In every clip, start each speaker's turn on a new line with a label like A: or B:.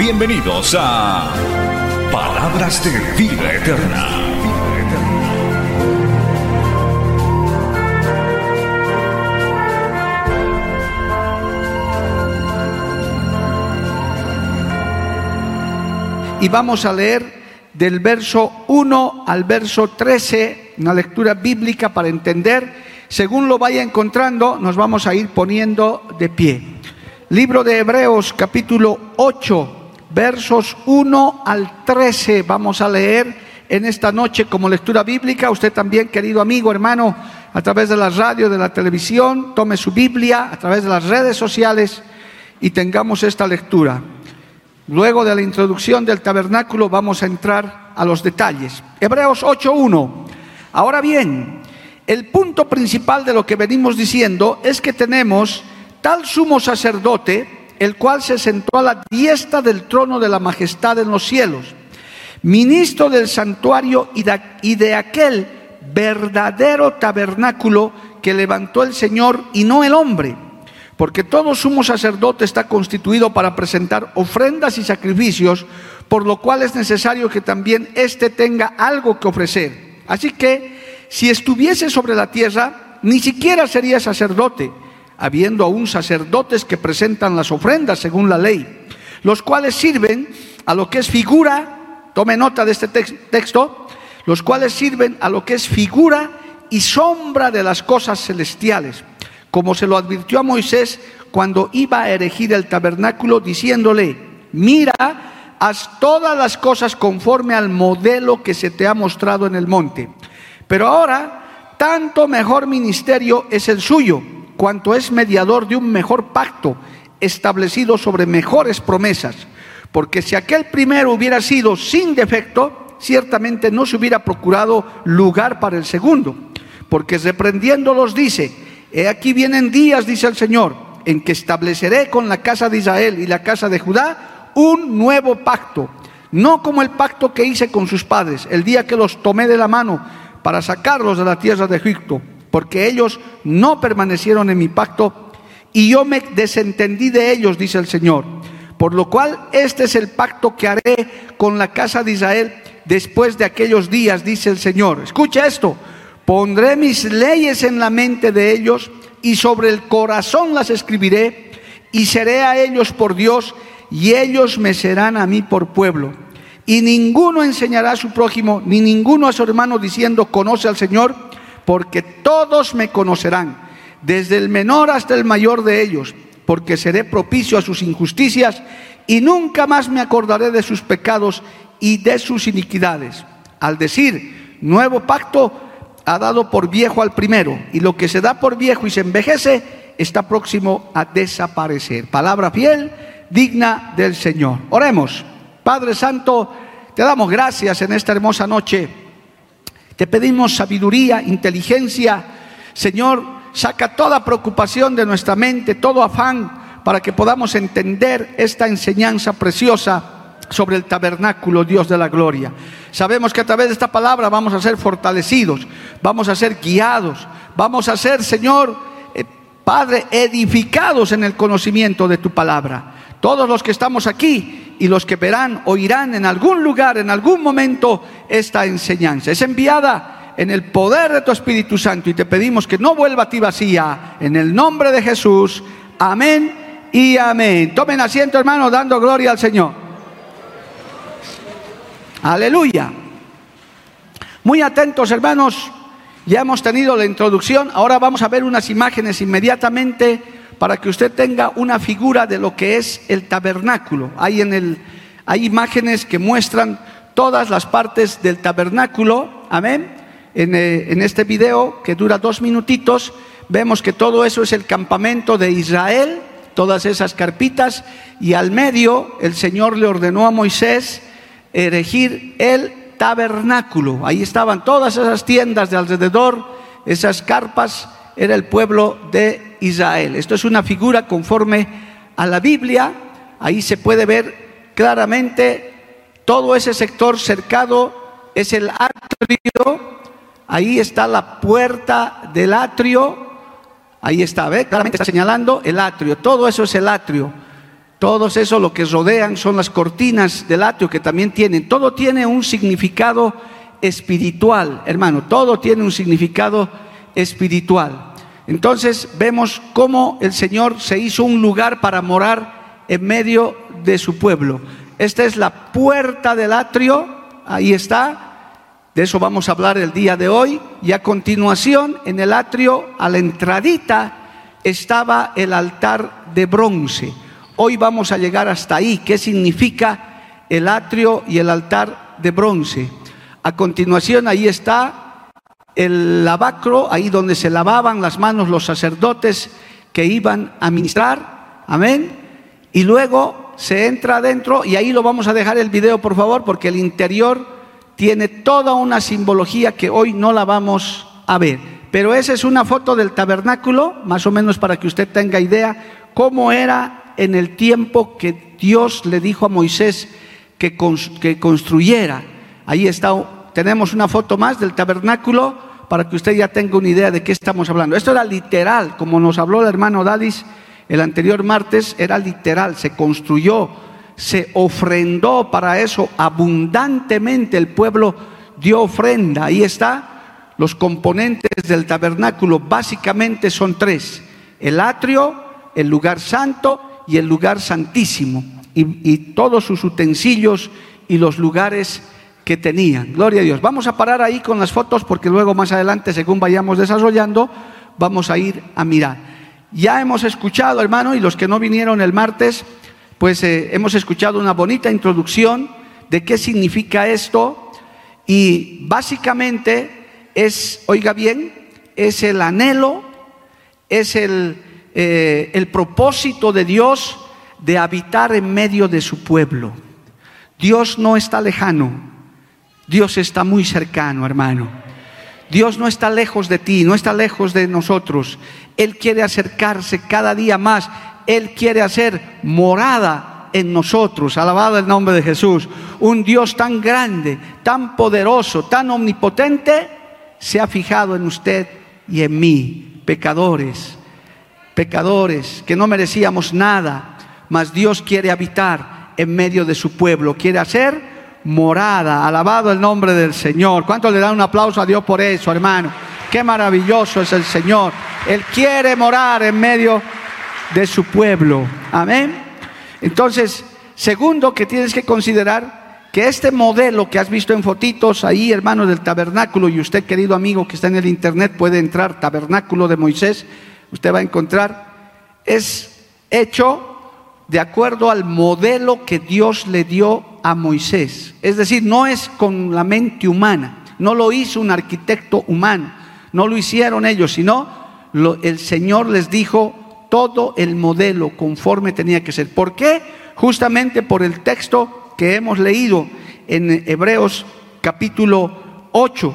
A: Bienvenidos a Palabras de Vida Eterna.
B: y vamos a leer del verso 1 al verso 13, una lectura bíblica para entender. Según lo vaya encontrando, nos vamos a ir poniendo de pie. Libro de Hebreos capítulo 8, versos 1 al 13, vamos a leer en esta noche como lectura bíblica. Usted también, querido amigo, hermano, a través de la radio, de la televisión, tome su Biblia, a través de las redes sociales y tengamos esta lectura. Luego de la introducción del tabernáculo vamos a entrar a los detalles. Hebreos 8.1. Ahora bien, el punto principal de lo que venimos diciendo es que tenemos tal sumo sacerdote, el cual se sentó a la diestra del trono de la majestad en los cielos, ministro del santuario y de, aquel verdadero tabernáculo que levantó el Señor y no el hombre porque todo sumo sacerdote está constituido para presentar ofrendas y sacrificios, por lo cual es necesario que también éste tenga algo que ofrecer. Así que, si estuviese sobre la tierra, ni siquiera sería sacerdote, habiendo aún sacerdotes que presentan las ofrendas según la ley, los cuales sirven a lo que es figura, tome nota de este texto, los cuales sirven a lo que es figura y sombra de las cosas celestiales como se lo advirtió a Moisés cuando iba a erigir el tabernáculo, diciéndole, mira, haz todas las cosas conforme al modelo que se te ha mostrado en el monte. Pero ahora, tanto mejor ministerio es el suyo, cuanto es mediador de un mejor pacto, establecido sobre mejores promesas. Porque si aquel primero hubiera sido sin defecto, ciertamente no se hubiera procurado lugar para el segundo. Porque reprendiéndolos dice, He aquí vienen días, dice el Señor, en que estableceré con la casa de Israel y la casa de Judá un nuevo pacto, no como el pacto que hice con sus padres, el día que los tomé de la mano para sacarlos de la tierra de Egipto, porque ellos no permanecieron en mi pacto y yo me desentendí de ellos, dice el Señor. Por lo cual este es el pacto que haré con la casa de Israel después de aquellos días, dice el Señor. Escucha esto, Pondré mis leyes en la mente de ellos y sobre el corazón las escribiré y seré a ellos por Dios y ellos me serán a mí por pueblo. Y ninguno enseñará a su prójimo ni ninguno a su hermano diciendo conoce al Señor, porque todos me conocerán, desde el menor hasta el mayor de ellos, porque seré propicio a sus injusticias y nunca más me acordaré de sus pecados y de sus iniquidades. Al decir nuevo pacto, ha dado por viejo al primero, y lo que se da por viejo y se envejece está próximo a desaparecer. Palabra fiel, digna del Señor. Oremos. Padre Santo, te damos gracias en esta hermosa noche. Te pedimos sabiduría, inteligencia. Señor, saca toda preocupación de nuestra mente, todo afán, para que podamos entender esta enseñanza preciosa sobre el tabernáculo, Dios de la gloria. Sabemos que a través de esta palabra vamos a ser fortalecidos, vamos a ser guiados, vamos a ser, Señor, eh, Padre, edificados en el conocimiento de tu palabra. Todos los que estamos aquí y los que verán, oirán en algún lugar, en algún momento, esta enseñanza. Es enviada en el poder de tu Espíritu Santo y te pedimos que no vuelva a ti vacía. En el nombre de Jesús. Amén y amén. Tomen asiento, hermano, dando gloria al Señor. Aleluya. Muy atentos, hermanos. Ya hemos tenido la introducción. Ahora vamos a ver unas imágenes inmediatamente para que usted tenga una figura de lo que es el tabernáculo. Hay, en el, hay imágenes que muestran todas las partes del tabernáculo. Amén. En, eh, en este video que dura dos minutitos, vemos que todo eso es el campamento de Israel todas esas carpitas, y al medio el Señor le ordenó a Moisés erigir el tabernáculo. Ahí estaban todas esas tiendas de alrededor, esas carpas, era el pueblo de Israel. Esto es una figura conforme a la Biblia, ahí se puede ver claramente todo ese sector cercado es el atrio, ahí está la puerta del atrio, ahí está, ¿ve? claramente está señalando el atrio, todo eso es el atrio. Todos eso lo que rodean son las cortinas del atrio que también tienen. Todo tiene un significado espiritual, hermano. Todo tiene un significado espiritual. Entonces vemos cómo el Señor se hizo un lugar para morar en medio de su pueblo. Esta es la puerta del atrio, ahí está. De eso vamos a hablar el día de hoy. Y a continuación, en el atrio, a la entradita, estaba el altar de bronce. Hoy vamos a llegar hasta ahí. ¿Qué significa el atrio y el altar de bronce? A continuación, ahí está el lavacro, ahí donde se lavaban las manos los sacerdotes que iban a ministrar. Amén. Y luego se entra adentro y ahí lo vamos a dejar el video, por favor, porque el interior tiene toda una simbología que hoy no la vamos a ver. Pero esa es una foto del tabernáculo, más o menos para que usted tenga idea cómo era en el tiempo que Dios le dijo a Moisés que, construyera. Ahí está, tenemos una foto más del tabernáculo para que usted ya tenga una idea de qué estamos hablando. Esto era literal, como nos habló el hermano Dalis el anterior martes, era literal, se construyó, se ofrendó para eso abundantemente, el pueblo dio ofrenda. Ahí está, los componentes del tabernáculo básicamente son tres, el atrio, el lugar santo y el lugar santísimo y, todos sus utensilios y los lugares que tenían. Gloria a Dios. Vamos a parar ahí con las fotos porque luego más adelante, según vayamos desarrollando, vamos a ir a mirar. Ya hemos escuchado, hermano, y los que no vinieron el martes, pues eh, hemos escuchado una bonita introducción de qué significa esto y básicamente es, oiga bien, es el anhelo, es el, eh, el propósito de Dios de habitar en medio de su pueblo. Dios no está lejano, Dios está muy cercano, hermano. Dios no está lejos de ti, no está lejos de nosotros. Él quiere acercarse cada día más. Él quiere hacer morada en nosotros. Alabado el nombre de Jesús. Un Dios tan grande, tan poderoso, tan omnipotente, se ha fijado en usted y en mí, pecadores pecadores, que no merecíamos nada, mas Dios quiere habitar en medio de su pueblo, quiere hacer morada. Alabado el nombre del Señor. ¿Cuánto le dan un aplauso a Dios por eso, hermano? Qué maravilloso es el Señor. Él quiere morar en medio de su pueblo. Amén. Entonces, segundo que tienes que considerar que este modelo que has visto en fotitos ahí, hermano, del tabernáculo, y usted, querido amigo que está en el internet, puede entrar, tabernáculo de Moisés, usted va a encontrar, es hecho de acuerdo al modelo que Dios le dio a Moisés. Es decir, no es con la mente humana, no lo hizo un arquitecto humano, no lo hicieron ellos, sino el Señor les dijo todo el modelo conforme tenía que ser. ¿Por qué? Justamente por el texto que hemos leído en Hebreos capítulo 8,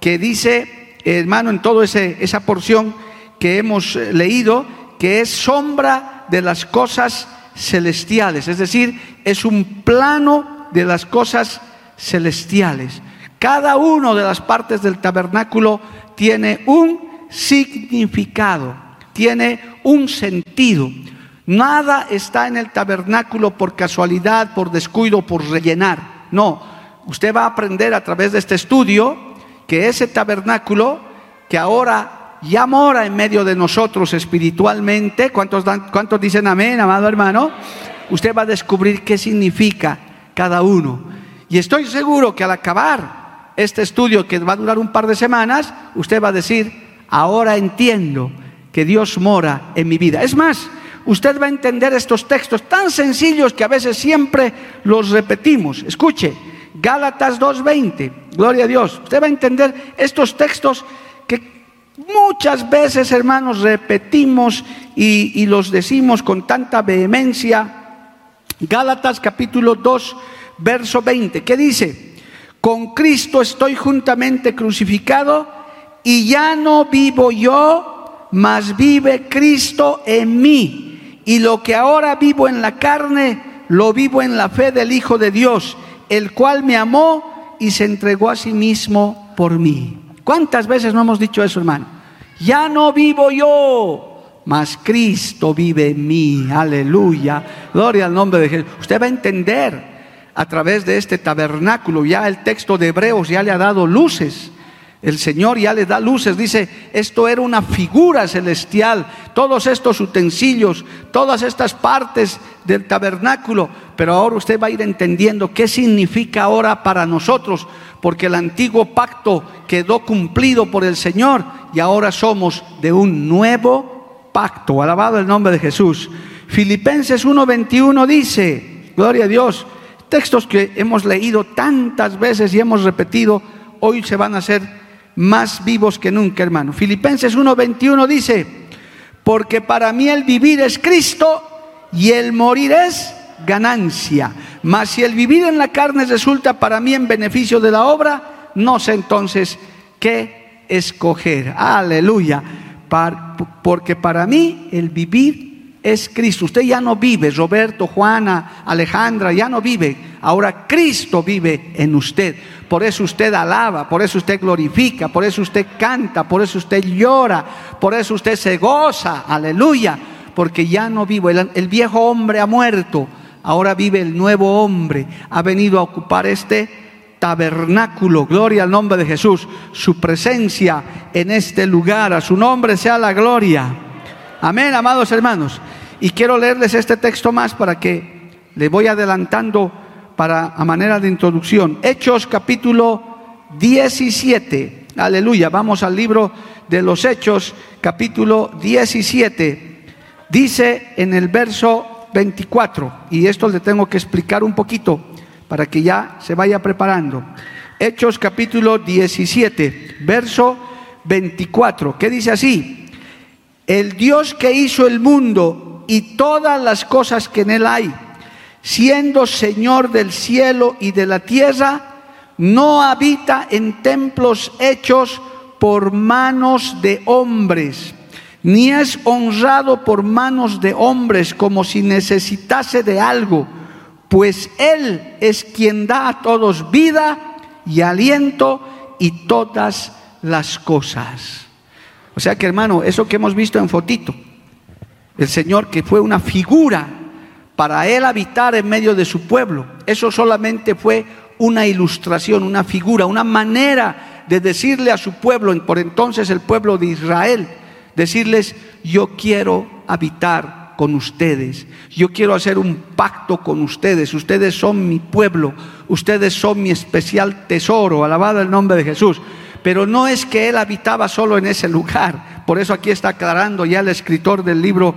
B: que dice, hermano, en toda esa porción, que hemos eh, leído, que es sombra de las cosas celestiales, es decir, es un plano de las cosas celestiales. Cada una de las partes del tabernáculo tiene un significado, tiene un sentido. Nada está en el tabernáculo por casualidad, por descuido, por rellenar. No, usted va a aprender a través de este estudio que ese tabernáculo que ahora ya mora en medio de nosotros espiritualmente. ¿Cuántos, ¿Cuántos dicen amén, amado hermano? Usted va a descubrir qué significa cada uno. Y estoy seguro que al acabar este estudio que va a durar un par de semanas, usted va a decir, ahora entiendo que Dios mora en mi vida. Es más, usted va a entender estos textos tan sencillos que a veces siempre los repetimos. Escuche, Gálatas 2.20, gloria a Dios. Usted va a entender estos textos que Muchas veces, hermanos, repetimos y, los decimos con tanta vehemencia. Gálatas capítulo 2, verso 20, ¿qué dice? Con Cristo estoy juntamente crucificado y ya no vivo yo, mas vive Cristo en mí. Y lo que ahora vivo en la carne, lo vivo en la fe del Hijo de Dios, el cual me amó y se entregó a sí mismo por mí. ¿Cuántas veces no hemos dicho eso, hermano? Ya no vivo yo, mas Cristo vive en mí. Aleluya. Gloria al nombre de Jesús. Usted va a entender a través de este tabernáculo. Ya el texto de Hebreos ya le ha dado luces. El Señor ya le da luces, dice, esto era una figura celestial, todos estos utensilios, todas estas partes del tabernáculo, pero ahora usted va a ir entendiendo qué significa ahora para nosotros, porque el antiguo pacto quedó cumplido por el Señor y ahora somos de un nuevo pacto. Alabado el nombre de Jesús. Filipenses 1:21 dice, gloria a Dios, textos que hemos leído tantas veces y hemos repetido, hoy se van a hacer más vivos que nunca, hermano. Filipenses 1:21 dice, porque para mí el vivir es Cristo y el morir es ganancia. Mas si el vivir en la carne resulta para mí en beneficio de la obra, no sé entonces qué escoger. Aleluya. porque para mí el vivir es Cristo. Usted ya no vive, Roberto, Juana, Alejandra, ya no vive. Ahora Cristo vive en usted. Por eso usted alaba, por eso usted glorifica, por eso usted canta, por eso usted llora, por eso usted se goza. Aleluya. Porque ya no vivo. El, el viejo hombre ha muerto. Ahora vive el nuevo hombre. Ha venido a ocupar este tabernáculo. Gloria al nombre de Jesús. Su presencia en este lugar. A su nombre sea la gloria. Amén, amados hermanos. Y quiero leerles este texto más para que le voy adelantando para a manera de introducción. Hechos capítulo 17. Aleluya. Vamos al libro de los Hechos capítulo 17. Dice en el verso 24, y esto le tengo que explicar un poquito para que ya se vaya preparando. Hechos capítulo 17, verso 24, ¿Qué dice así, el Dios que hizo el mundo y todas las cosas que en él hay, siendo Señor del cielo y de la tierra, no habita en templos hechos por manos de hombres, ni es honrado por manos de hombres como si necesitase de algo, pues Él es quien da a todos vida y aliento y todas las cosas. O sea que hermano, eso que hemos visto en fotito, el Señor que fue una figura para Él habitar en medio de su pueblo, eso solamente fue una ilustración, una figura, una manera de decirle a su pueblo, por entonces el pueblo de Israel, decirles, yo quiero habitar con ustedes, yo quiero hacer un pacto con ustedes, ustedes son mi pueblo, ustedes son mi especial tesoro, alabado el nombre de Jesús. Pero no es que él habitaba solo en ese lugar. Por eso aquí está aclarando ya el escritor del libro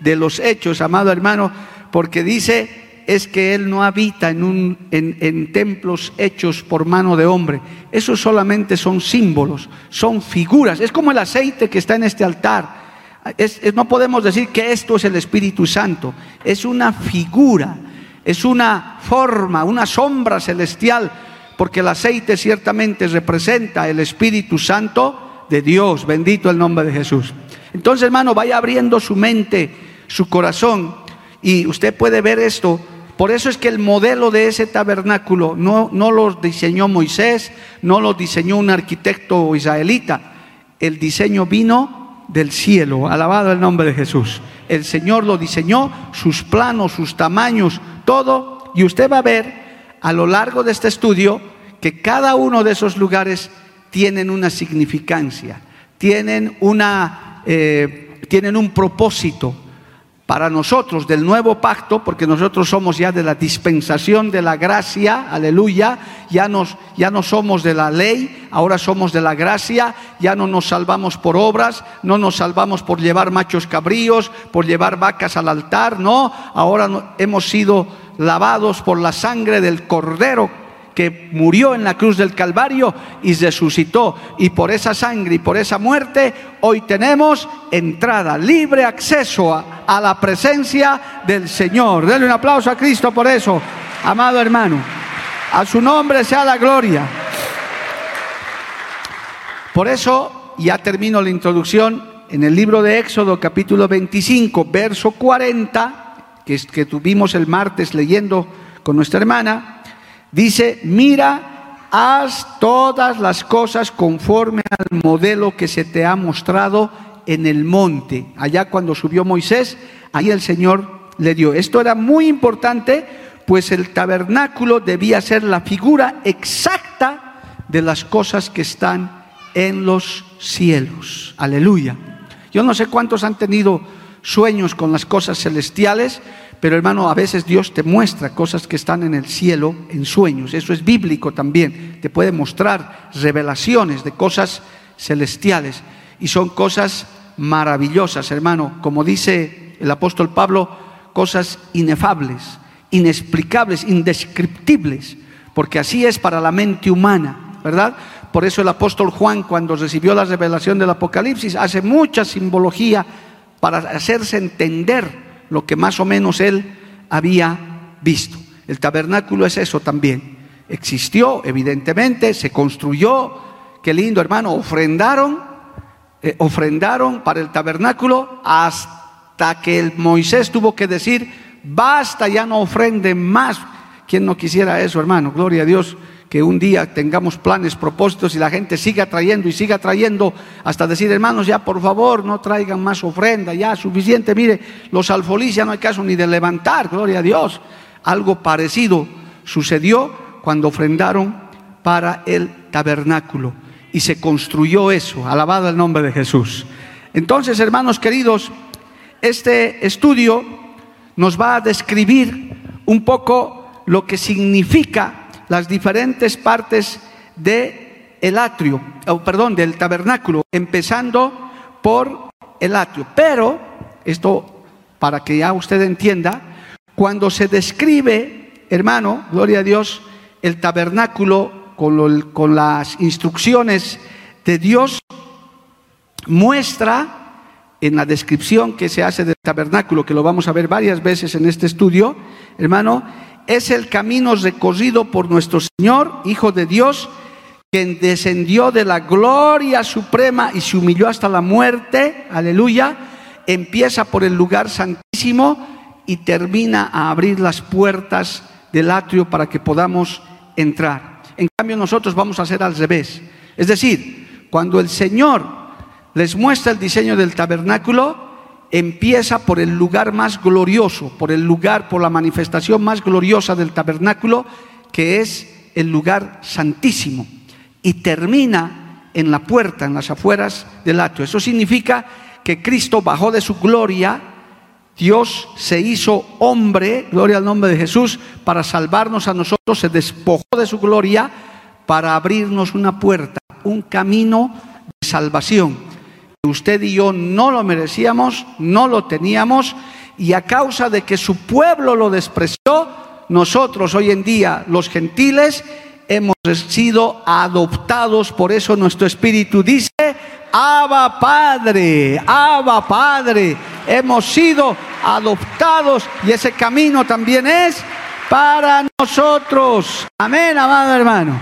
B: de los Hechos, amado hermano, porque dice es que él no habita en, un, en, templos hechos por mano de hombre. Esos solamente son símbolos, son figuras. Es como el aceite que está en este altar. no podemos decir que esto es el Espíritu Santo. Es una figura, es una forma, una sombra celestial porque el aceite ciertamente representa el Espíritu Santo de Dios. Bendito el nombre de Jesús. Entonces, hermano, vaya abriendo su mente, su corazón, y usted puede ver esto. Por eso es que el modelo de ese tabernáculo no, no lo diseñó Moisés, no lo diseñó un arquitecto israelita. El diseño vino del cielo. Alabado el nombre de Jesús. El Señor lo diseñó, sus planos, sus tamaños, todo. Y usted va a ver a lo largo de este estudio que cada uno de esos lugares tienen una significancia, tienen, una, eh, tienen un propósito para nosotros del nuevo pacto, porque nosotros somos ya de la dispensación de la gracia, aleluya, ya, nos, ya no somos de la ley, ahora somos de la gracia, ya no nos salvamos por obras, no nos salvamos por llevar machos cabríos, por llevar vacas al altar, no, ahora hemos sido lavados por la sangre del cordero que murió en la cruz del Calvario y resucitó. Y por esa sangre y por esa muerte, hoy tenemos entrada, libre acceso a, la presencia del Señor. Denle un aplauso a Cristo por eso, amado hermano. A su nombre sea la gloria. Por eso, ya termino la introducción, en el libro de Éxodo capítulo 25, verso 40, que, es, que tuvimos el martes leyendo con nuestra hermana, Dice, mira, haz todas las cosas conforme al modelo que se te ha mostrado en el monte. Allá cuando subió Moisés, ahí el Señor le dio. Esto era muy importante, pues el tabernáculo debía ser la figura exacta de las cosas que están en los cielos. Aleluya. Yo no sé cuántos han tenido sueños con las cosas celestiales, pero hermano, a veces Dios te muestra cosas que están en el cielo en sueños. Eso es bíblico también. Te puede mostrar revelaciones de cosas celestiales. Y son cosas maravillosas, hermano. Como dice el apóstol Pablo, cosas inefables, inexplicables, indescriptibles. Porque así es para la mente humana, ¿verdad? Por eso el apóstol Juan, cuando recibió la revelación del Apocalipsis, hace mucha simbología para hacerse entender lo que más o menos él había visto. El tabernáculo es eso también. Existió, evidentemente, se construyó, qué lindo hermano, ofrendaron, eh, ofrendaron para el tabernáculo hasta que el Moisés tuvo que decir, basta, ya no ofrenden más. ¿Quién no quisiera eso, hermano? Gloria a Dios que un día tengamos planes, propósitos y la gente siga trayendo y siga trayendo hasta decir, hermanos, ya por favor no traigan más ofrenda, ya suficiente, mire, los alfolís ya no hay caso ni de levantar, gloria a Dios. Algo parecido sucedió cuando ofrendaron para el tabernáculo y se construyó eso, alabado el nombre de Jesús. Entonces, hermanos queridos, este estudio nos va a describir un poco lo que significa las diferentes partes de el atrio, o perdón, del tabernáculo, empezando por el atrio. Pero esto para que ya usted entienda, cuando se describe, hermano, gloria a Dios, el tabernáculo con, con las instrucciones de Dios, muestra en la descripción que se hace del tabernáculo, que lo vamos a ver varias veces en este estudio, hermano, es el camino recorrido por nuestro Señor, Hijo de Dios, quien descendió de la gloria suprema y se humilló hasta la muerte, aleluya, empieza por el lugar santísimo y termina a abrir las puertas del atrio para que podamos entrar. En cambio nosotros vamos a hacer al revés. Es decir, cuando el Señor les muestra el diseño del tabernáculo, empieza por el lugar más glorioso, por el lugar, por la manifestación más gloriosa del tabernáculo, que es el lugar santísimo, y termina en la puerta, en las afueras del atrio. Eso significa que Cristo bajó de su gloria, Dios se hizo hombre, gloria al nombre de Jesús, para salvarnos a nosotros, se despojó de su gloria para abrirnos una puerta, un camino de salvación usted y yo no lo merecíamos, no lo teníamos, y a causa de que su pueblo lo despreció, nosotros hoy en día, los gentiles, hemos sido adoptados, por eso nuestro espíritu dice, Abba Padre, Abba Padre, hemos sido adoptados y ese camino también es para nosotros. Amén, amado hermano.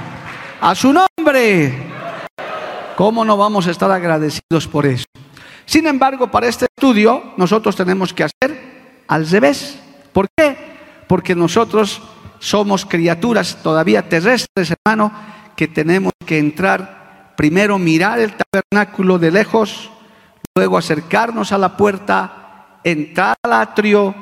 B: A su nombre. ¿Cómo no vamos a estar agradecidos por eso? Sin embargo, para este estudio nosotros tenemos que hacer al revés. ¿Por qué? Porque nosotros somos criaturas todavía terrestres, hermano, que tenemos que entrar, primero mirar el tabernáculo de lejos, luego acercarnos a la puerta, entrar al atrio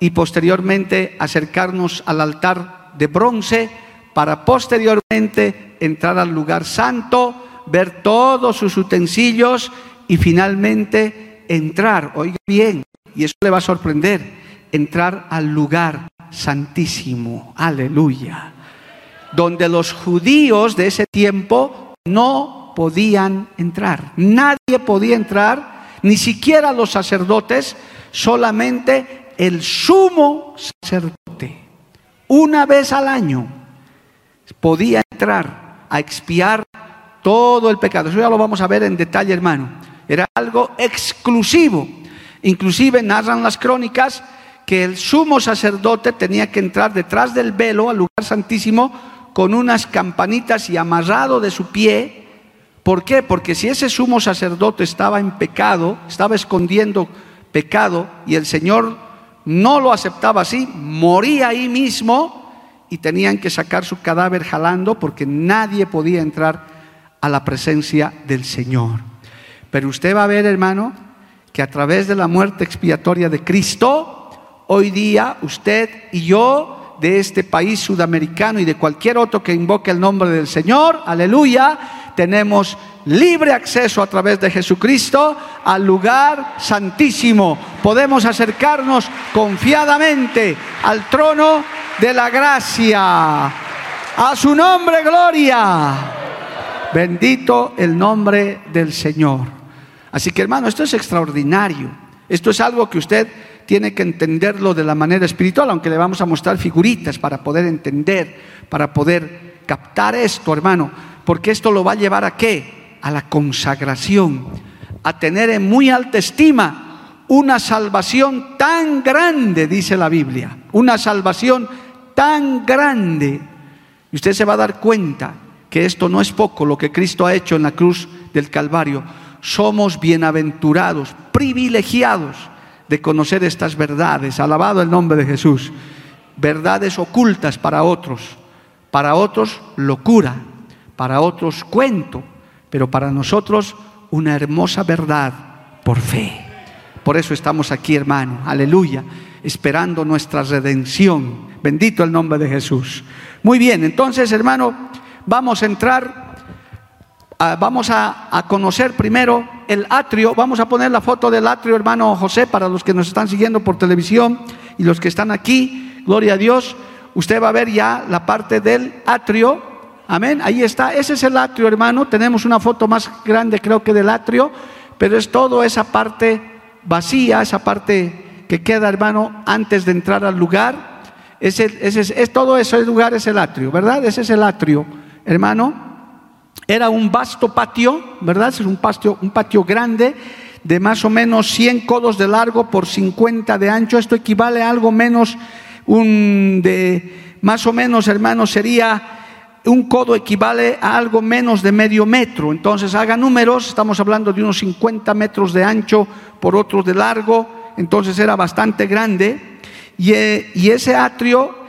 B: y posteriormente acercarnos al altar de bronce para posteriormente entrar al lugar santo ver todos sus utensilios y finalmente entrar, oiga bien, y eso le va a sorprender, entrar al lugar santísimo, aleluya, donde los judíos de ese tiempo no podían entrar, nadie podía entrar, ni siquiera los sacerdotes, solamente el sumo sacerdote, una vez al año podía entrar a expiar todo el pecado. Eso ya lo vamos a ver en detalle, hermano. Era algo exclusivo. Inclusive narran las crónicas que el sumo sacerdote tenía que entrar detrás del velo al lugar santísimo con unas campanitas y amarrado de su pie. ¿Por qué? Porque si ese sumo sacerdote estaba en pecado, estaba escondiendo pecado y el Señor no lo aceptaba así, moría ahí mismo y tenían que sacar su cadáver jalando porque nadie podía entrar a la presencia del Señor. Pero usted va a ver, hermano, que a través de la muerte expiatoria de Cristo, hoy día usted y yo de este país sudamericano y de cualquier otro que invoque el nombre del Señor, aleluya, tenemos libre acceso a través de Jesucristo al lugar santísimo. Podemos acercarnos confiadamente al trono de la gracia. A su nombre, gloria. Bendito el nombre del Señor. Así que hermano, esto es extraordinario. Esto es algo que usted tiene que entenderlo de la manera espiritual, aunque le vamos a mostrar figuritas para poder entender, para poder captar esto, hermano, porque esto lo va a llevar a qué? A la consagración, a tener en muy alta estima una salvación tan grande, dice la Biblia, una salvación tan grande. Y usted se va a dar cuenta que esto no es poco lo que Cristo ha hecho en la cruz del Calvario. Somos bienaventurados, privilegiados de conocer estas verdades. Alabado el nombre de Jesús. Verdades ocultas para otros. Para otros locura. Para otros cuento. Pero para nosotros una hermosa verdad por fe. Por eso estamos aquí, hermano. Aleluya. Esperando nuestra redención. Bendito el nombre de Jesús. Muy bien, entonces, hermano, vamos a entrar vamos a, conocer primero el atrio. Vamos a poner la foto del atrio, hermano José, para los que nos están siguiendo por televisión y los que están aquí. Gloria a Dios. Usted va a ver ya la parte del atrio. Amén. Ahí está. Ese es el atrio, hermano. Tenemos una foto más grande, creo que del atrio, pero es todo esa parte vacía, esa parte que queda, hermano, antes de entrar al lugar. Ese, ese, es todo ese lugar es el atrio, ¿verdad? Ese es el atrio, hermano. Era un vasto patio, ¿verdad? Es un patio, un patio grande de más o menos 100 codos de largo por 50 de ancho. Esto equivale a algo menos un de más o menos, hermanos, sería un codo equivale a algo menos de medio metro. Entonces, haga números, estamos hablando de unos 50 metros de ancho por otros de largo, entonces era bastante grande. Y, eh, y ese atrio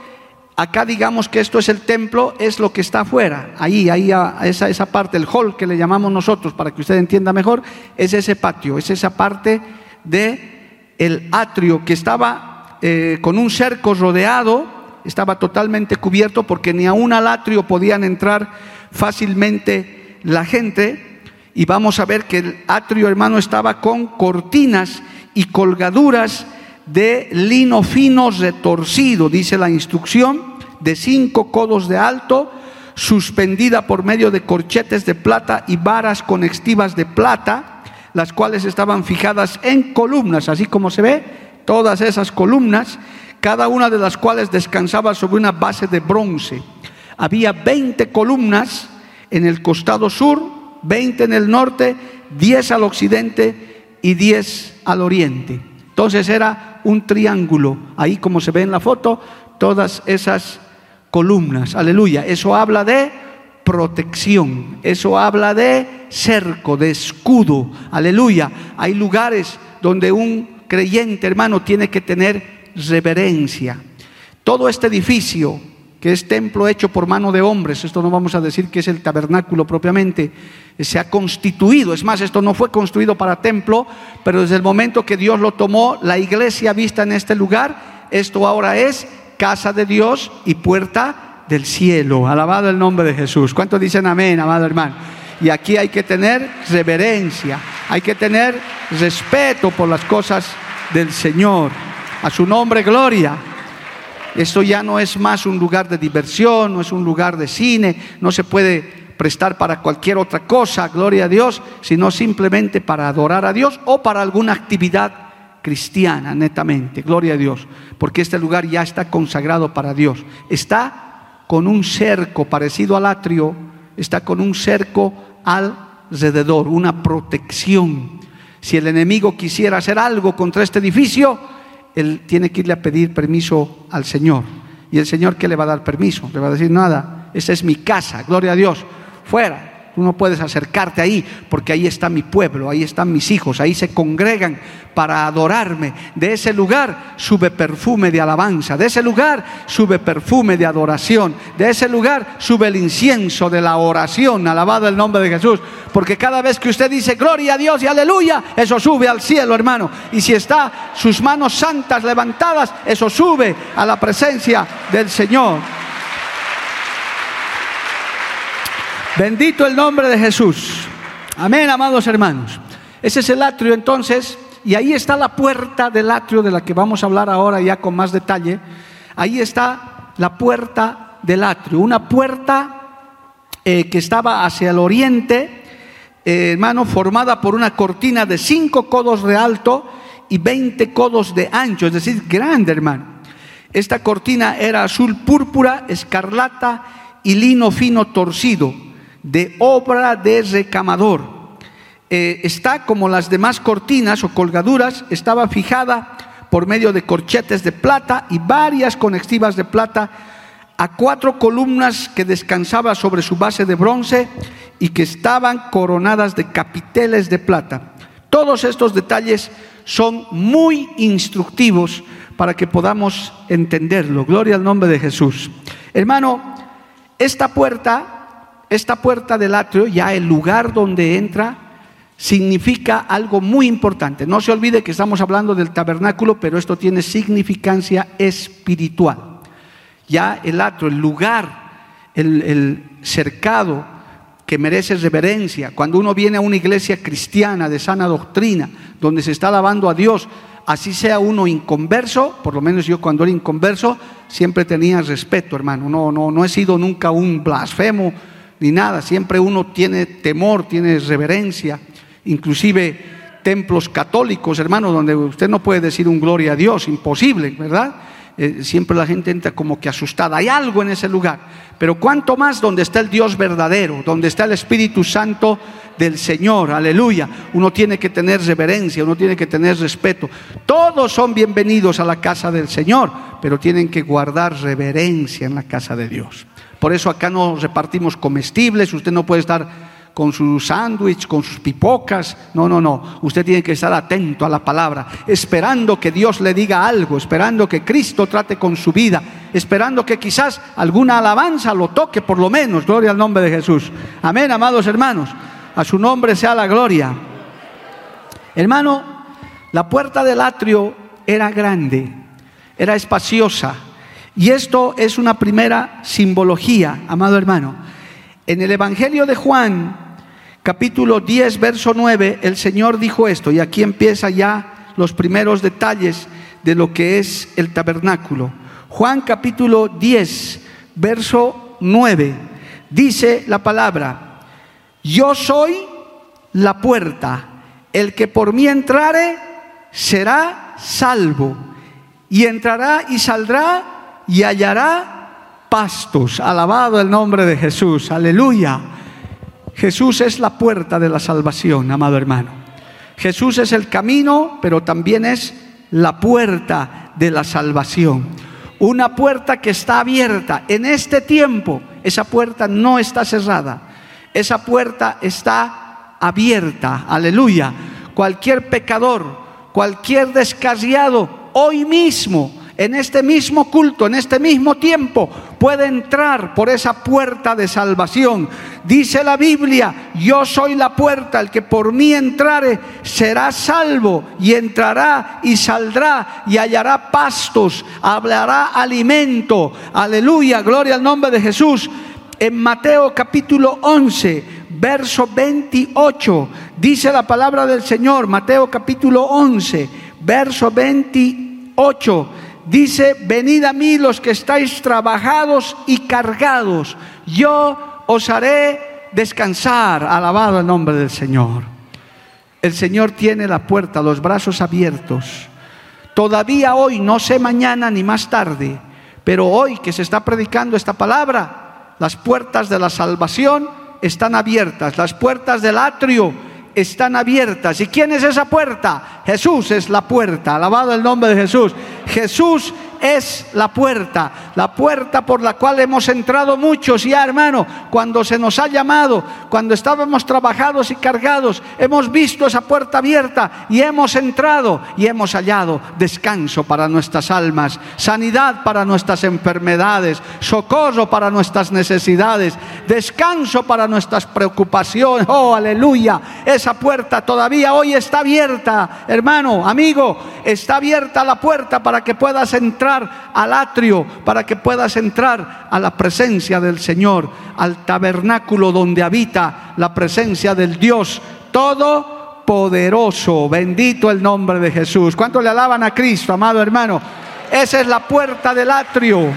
B: Acá digamos que esto es el templo, es lo que está afuera, ahí, ahí, esa, esa parte, el hall que le llamamos nosotros, para que usted entienda mejor, es ese patio, es esa parte de el atrio que estaba eh, con un cerco rodeado, estaba totalmente cubierto porque ni aún al atrio podían entrar fácilmente la gente. Y vamos a ver que el atrio, hermano, estaba con cortinas y colgaduras de lino fino retorcido, dice la instrucción, de cinco codos de alto, suspendida por medio de corchetes de plata y varas conextivas de plata, las cuales estaban fijadas en columnas, así como se ve, todas esas columnas, cada una de las cuales descansaba sobre una base de bronce. Había 20 columnas en el costado sur, 20 en el norte, 10 al occidente y 10 al oriente. Entonces era un triángulo. Ahí como se ve en la foto, todas esas columnas. Aleluya. Eso habla de protección. Eso habla de cerco, de escudo. Aleluya. Hay lugares donde un creyente, hermano, tiene que tener reverencia. Todo este edificio que es templo hecho por mano de hombres, esto no vamos a decir que es el tabernáculo propiamente, se ha constituido, es más, esto no fue construido para templo, pero desde el momento que Dios lo tomó, la iglesia vista en este lugar, esto ahora es casa de Dios y puerta del cielo. Alabado el nombre de Jesús. ¿Cuántos dicen amén, amado hermano? Y aquí hay que tener reverencia, hay que tener respeto por las cosas del Señor. A su nombre, gloria. Esto ya no es más un lugar de diversión, no es un lugar de cine, no se puede prestar para cualquier otra cosa, gloria a Dios, sino simplemente para adorar a Dios o para alguna actividad cristiana, netamente, gloria a Dios, porque este lugar ya está consagrado para Dios, está con un cerco parecido al atrio, está con un cerco alrededor, una protección. Si el enemigo quisiera hacer algo contra este edificio, él tiene que irle a pedir permiso al Señor. ¿Y el Señor qué le va a dar permiso? Le va a decir, nada, esa es mi casa, gloria a Dios, fuera. Tú no puedes acercarte ahí porque ahí está mi pueblo, ahí están mis hijos, ahí se congregan para adorarme. De ese lugar sube perfume de alabanza, de ese lugar sube perfume de adoración, de ese lugar sube el incienso de la oración, alabado el nombre de Jesús. Porque cada vez que usted dice gloria a Dios y aleluya, eso sube al cielo, hermano. Y si está sus manos santas levantadas, eso sube a la presencia del Señor. Bendito el nombre de Jesús. Amén, amados hermanos. Ese es el atrio entonces, y ahí está la puerta del atrio de la que vamos a hablar ahora ya con más detalle. Ahí está la puerta del atrio, una puerta eh, que estaba hacia el oriente, eh, hermano, formada por una cortina de cinco codos de alto y veinte codos de ancho, es decir, grande, hermano. Esta cortina era azul púrpura, escarlata y lino fino torcido de obra de recamador. Eh, está como las demás cortinas o colgaduras, estaba fijada por medio de corchetes de plata y varias conexivas de plata a cuatro columnas que descansaban sobre su base de bronce y que estaban coronadas de capiteles de plata. Todos estos detalles son muy instructivos para que podamos entenderlo. Gloria al nombre de Jesús. Hermano, esta puerta esta puerta del atrio, ya el lugar donde entra, significa algo muy importante. No se olvide que estamos hablando del tabernáculo, pero esto tiene significancia espiritual. Ya el atrio, el lugar, el, cercado que merece reverencia. Cuando uno viene a una iglesia cristiana de sana doctrina, donde se está alabando a Dios, así sea uno inconverso, por lo menos yo cuando era inconverso, siempre tenía respeto, hermano. No, no, no he sido nunca un blasfemo ni nada, siempre uno tiene temor, tiene reverencia, inclusive templos católicos, hermano, donde usted no puede decir un gloria a Dios, imposible, ¿verdad? Eh, siempre la gente entra como que asustada, hay algo en ese lugar, pero cuanto más donde está el Dios verdadero, donde está el Espíritu Santo del Señor, aleluya, uno tiene que tener reverencia, uno tiene que tener respeto. Todos son bienvenidos a la casa del Señor, pero tienen que guardar reverencia en la casa de Dios. Por eso acá no repartimos comestibles, usted no puede estar con su sándwich, con sus pipocas. No, no, no. Usted tiene que estar atento a la palabra, esperando que Dios le diga algo, esperando que Cristo trate con su vida, esperando que quizás alguna alabanza lo toque por lo menos. Gloria al nombre de Jesús. Amén, amados hermanos. A su nombre sea la gloria. Hermano, la puerta del atrio era grande, era espaciosa y esto es una primera simbología, amado hermano. En el Evangelio de Juan, capítulo 10, verso 9, el Señor dijo esto, y aquí empieza ya los primeros detalles de lo que es el tabernáculo. Juan capítulo 10, verso 9, dice la palabra, yo soy la puerta, el que por mí entrare será salvo, y entrará y saldrá y hallará pastos. Alabado el nombre de Jesús. Aleluya. Jesús es la puerta de la salvación, amado hermano. Jesús es el camino, pero también es la puerta de la salvación. Una puerta que está abierta. En este tiempo, esa puerta no está cerrada. Esa puerta está abierta. Aleluya. Cualquier pecador, cualquier descarriado, hoy mismo en este mismo culto, en este mismo tiempo, puede entrar por esa puerta de salvación. Dice la Biblia, yo soy la puerta, el que por mí entrare será salvo y entrará y saldrá y hallará pastos, hablará alimento. Aleluya, gloria al nombre de Jesús. En Mateo capítulo 11, verso 28, dice la palabra del Señor, Mateo capítulo 11, verso 28 dice, venid a mí los que estáis trabajados y cargados, yo os haré descansar, alabado el nombre del Señor. El Señor tiene la puerta, los brazos abiertos. Todavía hoy, no sé mañana ni más tarde, Pero hoy que se está predicando esta palabra, las puertas de la salvación están abiertas, las puertas del atrio están abiertas. ¿Y quién es esa puerta? Jesús es la puerta. Alabado el nombre de Jesús. Jesús es la puerta, la puerta por la cual hemos entrado muchos ya, hermano, cuando se nos ha llamado, cuando estábamos trabajados y cargados, hemos visto esa puerta abierta y hemos entrado y hemos hallado descanso para nuestras almas, sanidad para nuestras enfermedades, socorro para nuestras necesidades, descanso para nuestras preocupaciones. Oh, aleluya, esa puerta todavía hoy está abierta, hermano, amigo, está abierta la puerta para que puedas entrar al atrio, para que puedas entrar a la presencia del Señor, al tabernáculo donde habita la presencia del Dios Todopoderoso. Bendito el nombre de Jesús. ¿Cuánto le alaban a Cristo, amado hermano? Esa es la puerta del atrio.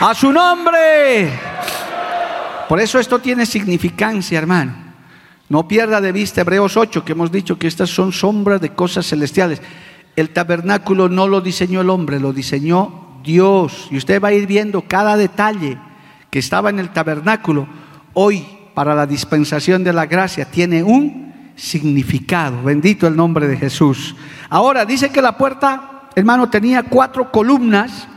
B: A su nombre. Por eso esto tiene significancia, hermano. No pierda de vista Hebreos 8, que hemos dicho que estas son sombras de cosas celestiales. El tabernáculo no lo diseñó el hombre, lo diseñó Dios. Y usted va a ir viendo cada detalle que estaba en el tabernáculo. Hoy, para la dispensación de la gracia, tiene un significado. Bendito el nombre de Jesús. Ahora, dice que la puerta, hermano, tenía cuatro columnas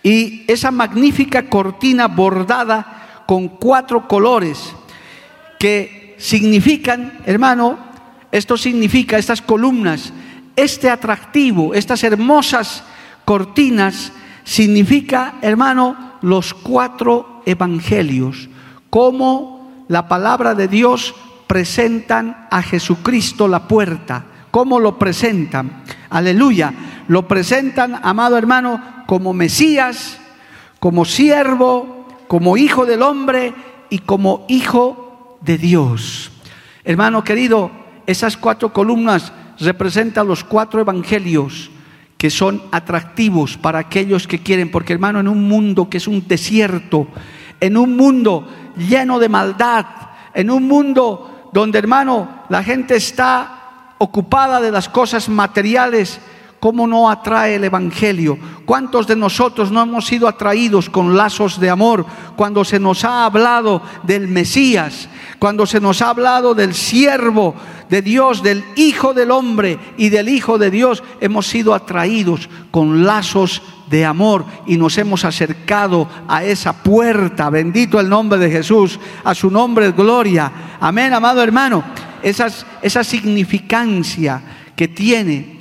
B: y esa magnífica cortina bordada con cuatro colores que significan, hermano, esto significa, estas columnas, este atractivo, estas hermosas cortinas, significa, hermano, los cuatro evangelios, como la palabra de Dios presentan a Jesucristo la puerta, cómo lo presentan, aleluya, lo presentan, amado hermano, como Mesías, como siervo, como hijo del hombre y como hijo de Dios. Hermano querido, esas cuatro columnas representan los cuatro evangelios que son atractivos para aquellos que quieren, porque hermano, en un mundo que es un desierto, en un mundo lleno de maldad, en un mundo donde hermano la gente está ocupada de las cosas materiales, ¿Cómo no atrae el Evangelio? ¿Cuántos de nosotros no hemos sido atraídos con lazos de amor cuando se nos ha hablado del Mesías, cuando se nos ha hablado del siervo de Dios, del Hijo del Hombre y del Hijo de Dios? Hemos sido atraídos con lazos de amor y nos hemos acercado a esa puerta. Bendito el nombre de Jesús, a su nombre gloria. Amén, amado hermano. esa significancia que tiene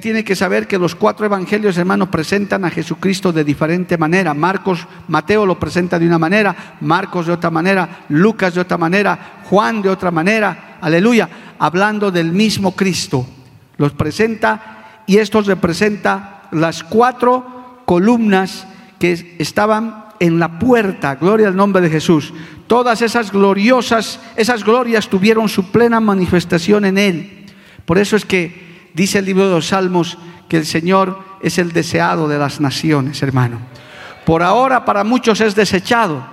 B: Tiene que saber que los cuatro evangelios, hermanos, presentan a Jesucristo de diferente manera. Marcos, Mateo lo presenta de una manera, Marcos de otra manera, Lucas de otra manera, Juan de otra manera. Aleluya. Hablando del mismo Cristo. Los presenta y estos representa las cuatro columnas que estaban en la puerta. Gloria al nombre de Jesús. Todas esas gloriosas, esas glorias tuvieron su plena manifestación en Él. Por eso es que Dice el libro de los Salmos que el Señor es el deseado de las naciones, hermano. Por ahora para muchos es desechado,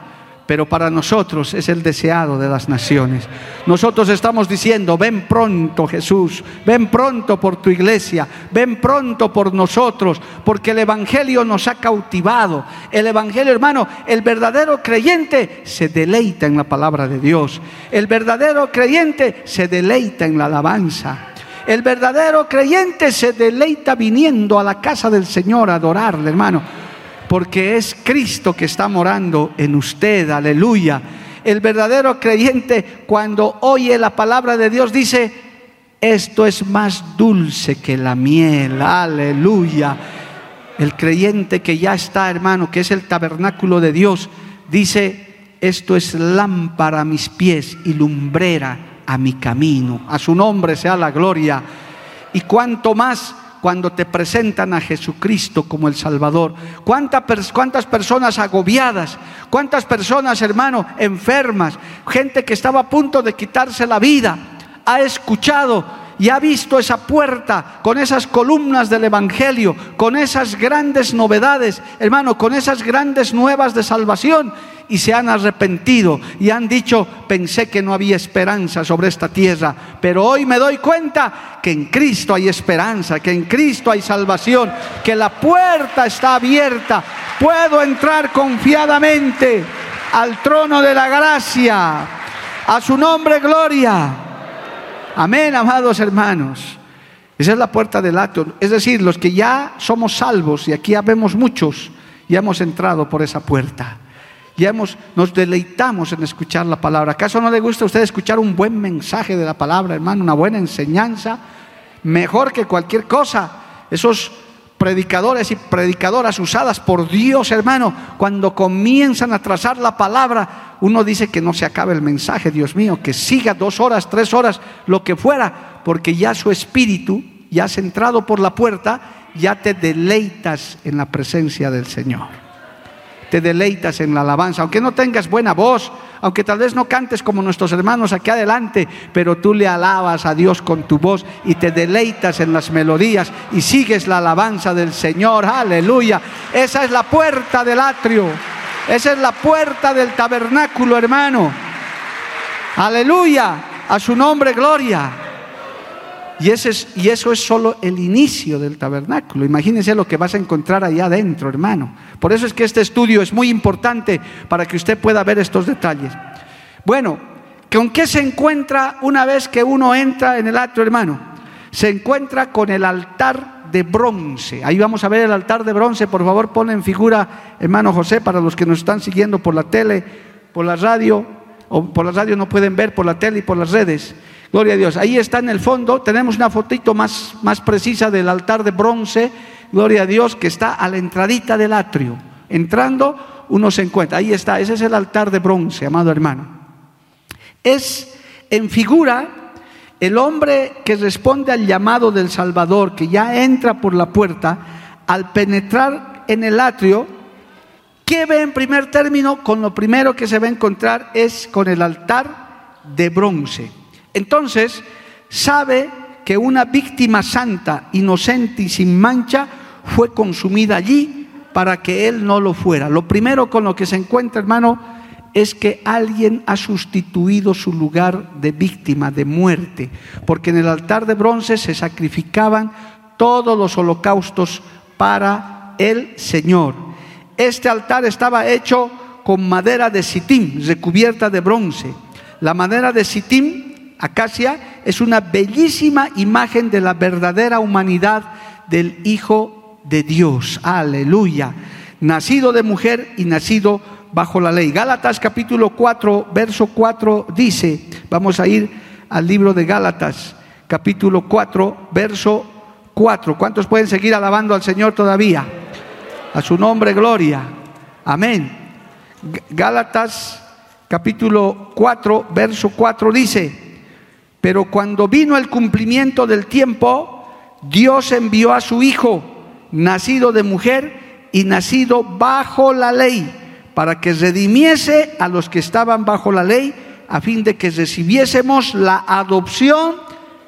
B: pero para nosotros es el deseado de las naciones. Nosotros estamos diciendo, ven pronto Jesús, ven pronto por tu iglesia, ven pronto por nosotros, porque el Evangelio nos ha cautivado. El Evangelio, hermano, el verdadero creyente se deleita en la palabra de Dios. El verdadero creyente se deleita en la alabanza. El verdadero creyente se deleita viniendo a la casa del Señor a adorarle, hermano, porque es Cristo que está morando en usted, aleluya. El verdadero creyente cuando oye la palabra de Dios dice, esto es más dulce que la miel, aleluya. El creyente que ya está, hermano, que es el tabernáculo de Dios, dice, esto es lámpara a mis pies y lumbrera a mi camino. A su nombre sea la gloria. Y cuanto más cuando te presentan a Jesucristo como el Salvador. ¿Cuántas, cuántas personas agobiadas? ¿Cuántas personas, hermano, enfermas? Gente que estaba a punto de quitarse la vida. Ha escuchado y ha visto esa puerta con esas columnas del Evangelio, con esas grandes novedades, hermano, con esas grandes nuevas de salvación, y se han arrepentido y han dicho, pensé que no había esperanza sobre esta tierra, pero hoy me doy cuenta que en Cristo hay esperanza, que en Cristo hay salvación, que la puerta está abierta, puedo entrar confiadamente al trono de la gracia, a su nombre gloria. Amén, amados hermanos. Esa es la puerta del atrio. Es decir, los que ya somos salvos, y aquí habemos muchos, ya hemos entrado por esa puerta ya hemos, nos deleitamos en escuchar la palabra. ¿Acaso no le gusta a usted escuchar un buen mensaje de la palabra, hermano? Una buena enseñanza, mejor que cualquier cosa. Esos predicadores y predicadoras usadas por Dios, hermano, cuando comienzan a trazar la palabra, uno dice que no se acabe el mensaje, Dios mío, que siga dos horas, tres horas, lo que fuera, porque ya su espíritu, ya has entrado por la puerta, ya te deleitas en la presencia del Señor te deleitas en la alabanza, aunque no tengas buena voz, aunque tal vez no cantes como nuestros hermanos aquí adelante, pero tú le alabas a Dios con tu voz y te deleitas en las melodías y sigues la alabanza del Señor, aleluya. Esa es la puerta del atrio, esa es la puerta del tabernáculo, hermano. Aleluya, a su nombre gloria. Y, ese y eso es solo el inicio del tabernáculo. Imagínense lo que vas a encontrar allá adentro, hermano. Por eso es que este estudio es muy importante para que usted pueda ver estos detalles. Bueno, ¿con qué se encuentra una vez que uno entra en el atrio, hermano? Se encuentra con el altar de bronce. Ahí vamos a ver el altar de bronce. Por favor, ponen en figura, hermano José, para los que nos están siguiendo por la tele, por la radio, o por la radio no pueden ver, por la tele y por las redes. Gloria a Dios. Ahí está en el fondo. Tenemos una fotito más, más precisa del altar de bronce. Gloria a Dios, que está a la entradita del atrio. Entrando, uno se encuentra. Ahí está. Ese es el altar de bronce, amado hermano. Es en figura el hombre que responde al llamado del Salvador, que ya entra por la puerta, al penetrar en el atrio, ¿qué ve en primer término? Con lo primero que se va a encontrar es con el altar de bronce. Entonces, sabe que una víctima santa, inocente y sin mancha fue consumida allí para que él no lo fuera. Lo primero con lo que se encuentra, hermano, es que alguien ha sustituido su lugar de víctima, de muerte, porque en el altar de bronce se sacrificaban todos los holocaustos para el Señor. Este altar estaba hecho con madera de sitim, recubierta de bronce. La madera de sitim acacia es una bellísima imagen de la verdadera humanidad del Hijo de Dios. Aleluya. Nacido de mujer y nacido bajo la ley. Gálatas capítulo 4, verso 4 dice, vamos a ir al libro de Gálatas capítulo 4, verso 4. ¿Cuántos pueden seguir alabando al Señor todavía? A su nombre, gloria. Amén. Gálatas capítulo 4, verso 4 dice, pero cuando vino el cumplimiento del tiempo, Dios envió a su Hijo, nacido de mujer y nacido bajo la ley, para que redimiese a los que estaban bajo la ley, a fin de que recibiésemos la adopción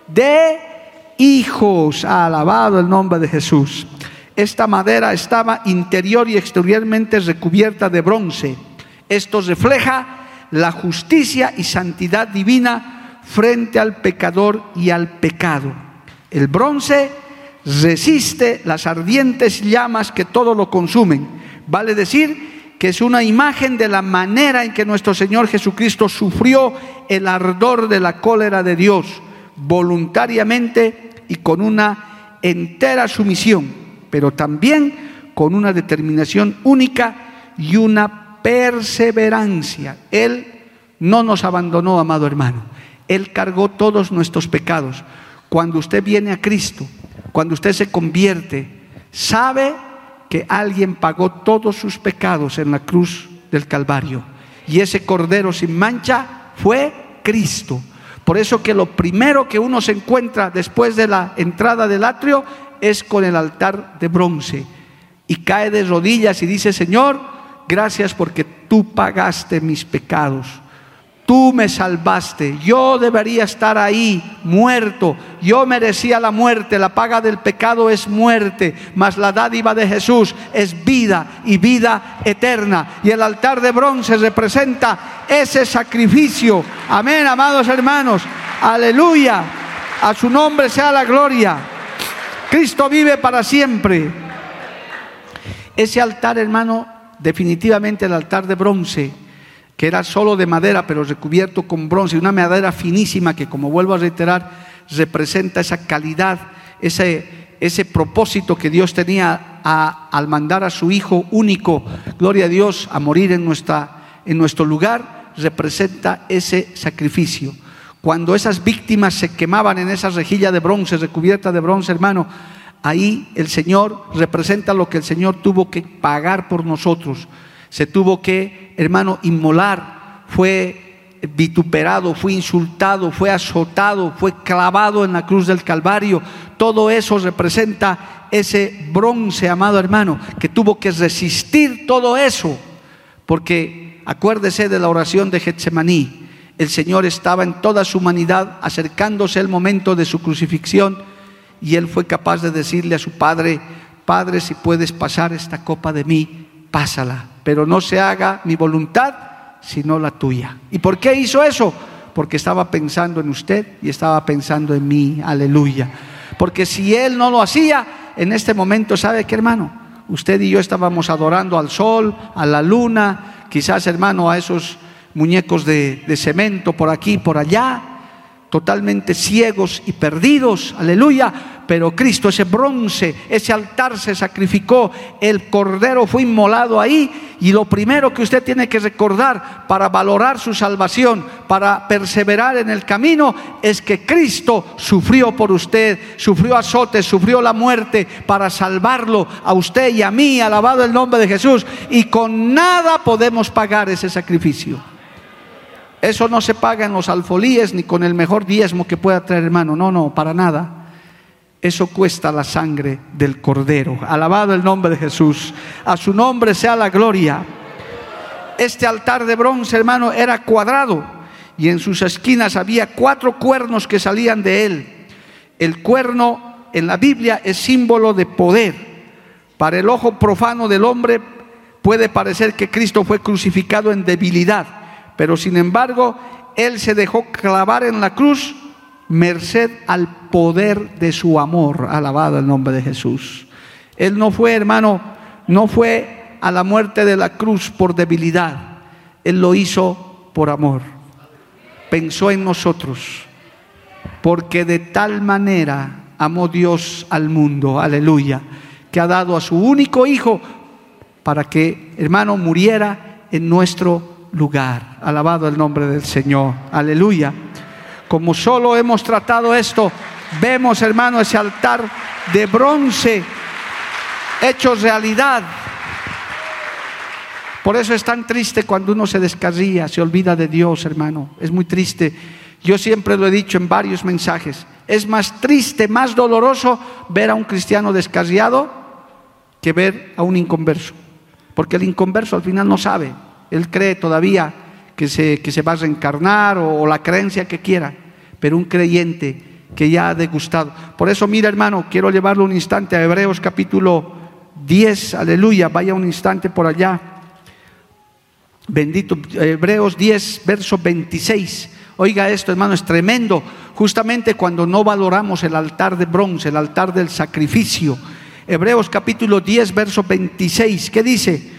B: de hijos. Alabado el nombre de Jesús. Esta madera estaba interior y exteriormente recubierta de bronce. Esto refleja la justicia y santidad divina frente al pecador y al pecado. El bronce resiste las ardientes llamas que todo lo consumen. Vale decir que es una imagen de la manera en que nuestro Señor Jesucristo sufrió el ardor de la cólera de Dios voluntariamente y con una entera sumisión, pero también con una determinación única y una perseverancia. Él no nos abandonó, amado hermano. Él cargó todos nuestros pecados. Cuando usted viene a Cristo, cuando usted se convierte, sabe que alguien pagó todos sus pecados en la cruz del Calvario. Y ese cordero sin mancha fue Cristo. Por eso que lo primero que uno se encuentra después de la entrada del atrio es con el altar de bronce. Y cae de rodillas y dice, Señor, gracias porque tú pagaste mis pecados Tú me salvaste, yo debería estar ahí muerto, yo merecía la muerte, la paga del pecado es muerte, mas la dádiva de Jesús es vida y vida eterna. Y el altar de bronce representa ese sacrificio. Amén, amados hermanos, aleluya, a su nombre sea la gloria. Cristo vive para siempre. Ese altar, hermano, definitivamente el altar de bronce que era solo de madera, pero recubierto con bronce, una madera finísima que, como vuelvo a reiterar, representa esa calidad, ese, ese propósito que Dios tenía al mandar a su Hijo único, gloria a Dios, a morir en, nuestra, en nuestro lugar, representa ese sacrificio. Cuando esas víctimas se quemaban en esa rejilla de bronce, recubierta de bronce, hermano, ahí el Señor representa lo que el Señor tuvo que pagar por nosotros se tuvo que, hermano, inmolar, fue vituperado, fue insultado, fue azotado, fue clavado en la cruz del Calvario. Todo eso representa ese bronce, amado hermano, que tuvo que resistir todo eso, porque acuérdese de la oración de Getsemaní. El Señor estaba en toda su humanidad acercándose el momento de su crucifixión y él fue capaz de decirle a su Padre, Padre, si puedes pasar esta copa de mí, pásala pero no se haga mi voluntad, sino la tuya. ¿Y por qué hizo eso? Porque estaba pensando en usted y estaba pensando en mí, aleluya. Porque si Él no lo hacía, en este momento, ¿sabe qué hermano? Usted y yo estábamos adorando al sol, a la luna, quizás hermano a esos muñecos de, de cemento por aquí, por allá, totalmente ciegos y perdidos, aleluya, pero Cristo, ese bronce, ese altar se sacrificó, el cordero fue inmolado ahí y lo primero que usted tiene que recordar para valorar su salvación, para perseverar en el camino, es que Cristo sufrió por usted, sufrió azotes, sufrió la muerte para salvarlo a usted y a mí, alabado el nombre de Jesús, y con nada podemos pagar ese sacrificio. Eso no se paga en los alfolíes ni con el mejor diezmo que pueda traer hermano. No, no, para nada. Eso cuesta la sangre del cordero. Alabado el nombre de Jesús. A su nombre sea la gloria. Este altar de bronce, hermano, era cuadrado y en sus esquinas había cuatro cuernos que salían de él. El cuerno en la Biblia es símbolo de poder. Para el ojo profano del hombre puede parecer que Cristo fue crucificado en debilidad pero sin embargo, Él se dejó clavar en la cruz merced al poder de su amor. Alabado el nombre de Jesús. Él no fue, hermano, no fue a la muerte de la cruz por debilidad. Él lo hizo por amor. Pensó en nosotros. Porque de tal manera amó Dios al mundo. Aleluya. Que ha dado a su único hijo para que, hermano, muriera en nuestro lugar. Alabado el nombre del Señor. Aleluya. Como solo hemos tratado esto, vemos, hermano, ese altar de bronce hecho realidad. Por eso es tan triste cuando uno se descarría, se olvida de Dios, hermano. Es muy triste. Yo siempre lo he dicho en varios mensajes. Es más triste, más doloroso ver a un cristiano descarriado que ver a un inconverso. Porque el inconverso al final no sabe. Él cree todavía que se, que se va a reencarnar o, la creencia que quiera, pero un creyente que ya ha degustado. Por eso, mira hermano, quiero llevarlo un instante a Hebreos capítulo 10, aleluya, vaya un instante por allá. Bendito, Hebreos 10, verso 26. Oiga esto, hermano, es tremendo. Justamente cuando no valoramos el altar de bronce, el altar del sacrificio. Hebreos capítulo 10, verso 26, ¿qué dice?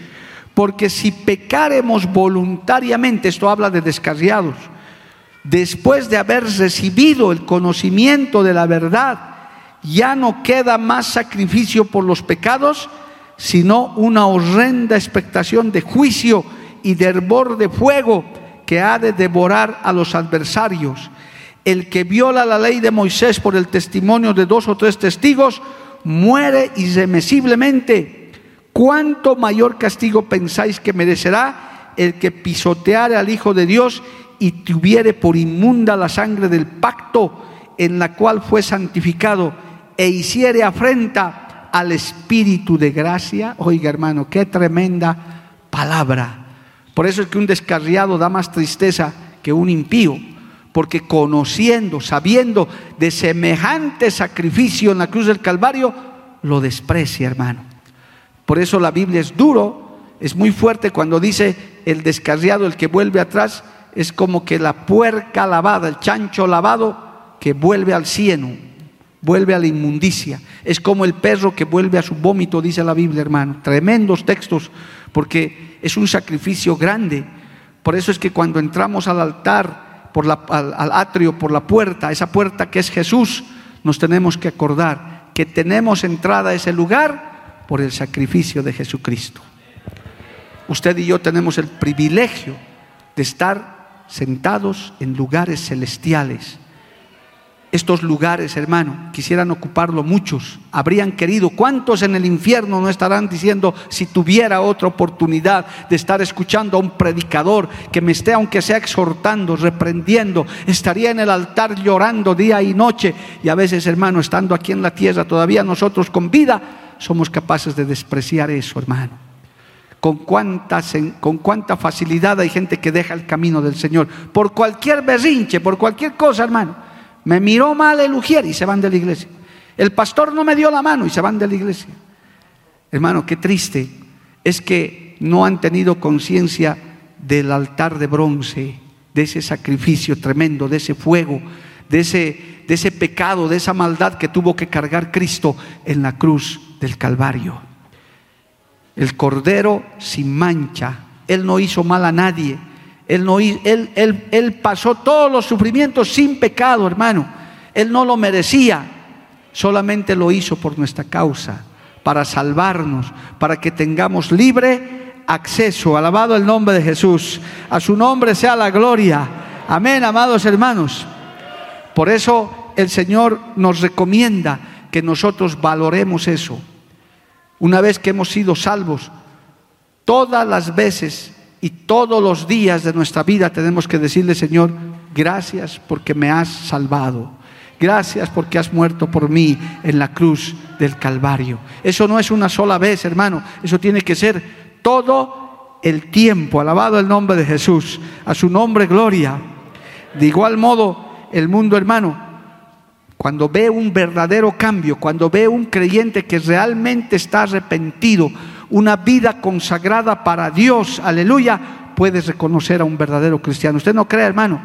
B: Porque si pecaremos voluntariamente, esto habla de descarriados, después de haber recibido el conocimiento de la verdad, ya no queda más sacrificio por los pecados, sino una horrenda expectación de juicio y de hervor de fuego que ha de devorar a los adversarios. El que viola la ley de Moisés por el testimonio de dos o tres testigos, muere irremisiblemente ¿Cuánto mayor castigo pensáis que merecerá el que pisoteare al Hijo de Dios y tuviere por inmunda la sangre del pacto en la cual fue santificado e hiciere afrenta al Espíritu de gracia? Oiga hermano, qué tremenda palabra. Por eso es que un descarriado da más tristeza que un impío, porque conociendo, sabiendo de semejante sacrificio en la cruz del Calvario, lo desprecia, hermano. Por eso la Biblia es duro, es muy fuerte cuando dice el descarriado, el que vuelve atrás, es como que la puerca lavada, el chancho lavado que vuelve al cieno, vuelve a la inmundicia. Es como el perro que vuelve a su vómito, dice la Biblia, hermano. Tremendos textos, porque es un sacrificio grande. Por eso es que cuando entramos al altar, al, al atrio, por la puerta, esa puerta que es Jesús, nos tenemos que acordar que tenemos entrada a ese lugar por el sacrificio de Jesucristo. Usted y yo tenemos el privilegio de estar sentados en lugares celestiales. Estos lugares, hermano, quisieran ocuparlo muchos, habrían querido. ¿Cuántos en el infierno no estarán diciendo si tuviera otra oportunidad de estar escuchando a un predicador que me esté, aunque sea exhortando, reprendiendo? Estaría en el altar llorando día y noche. Y a veces, hermano, estando aquí en la tierra, todavía nosotros con vida, somos capaces de despreciar eso, hermano con cuánta, con cuánta facilidad hay gente que deja el camino del Señor. Por cualquier berrinche, por cualquier cosa, hermano. Me miró mal el ujier y se van de la iglesia. El pastor no me dio la mano y se van de la iglesia. Hermano, qué triste es que no han tenido conciencia del altar de bronce, de ese sacrificio tremendo, de ese fuego, de ese, de ese pecado, de esa maldad que tuvo que cargar Cristo en la cruz del Calvario el Cordero sin mancha. Él no hizo mal a nadie. Él, no, él, él, él pasó todos los sufrimientos sin pecado, hermano. Él no lo merecía. Solamente lo hizo por nuestra causa, para salvarnos, para que tengamos libre acceso. Alabado el nombre de Jesús. A su nombre sea la gloria. Amén, amados hermanos. Por eso el Señor nos recomienda que nosotros valoremos eso una vez que hemos sido salvos, todas las veces y todos los días de nuestra vida tenemos que decirle, Señor, gracias porque me has salvado. Gracias porque has muerto por mí en la cruz del Calvario. Eso no es una sola vez, hermano. Eso tiene que ser todo el tiempo. Alabado el nombre de Jesús. A su nombre, gloria. De igual modo, el mundo, hermano, cuando ve un verdadero cambio, cuando ve un creyente que realmente está arrepentido, una vida consagrada para Dios, aleluya, puedes reconocer a un verdadero cristiano. Usted no cree, hermano,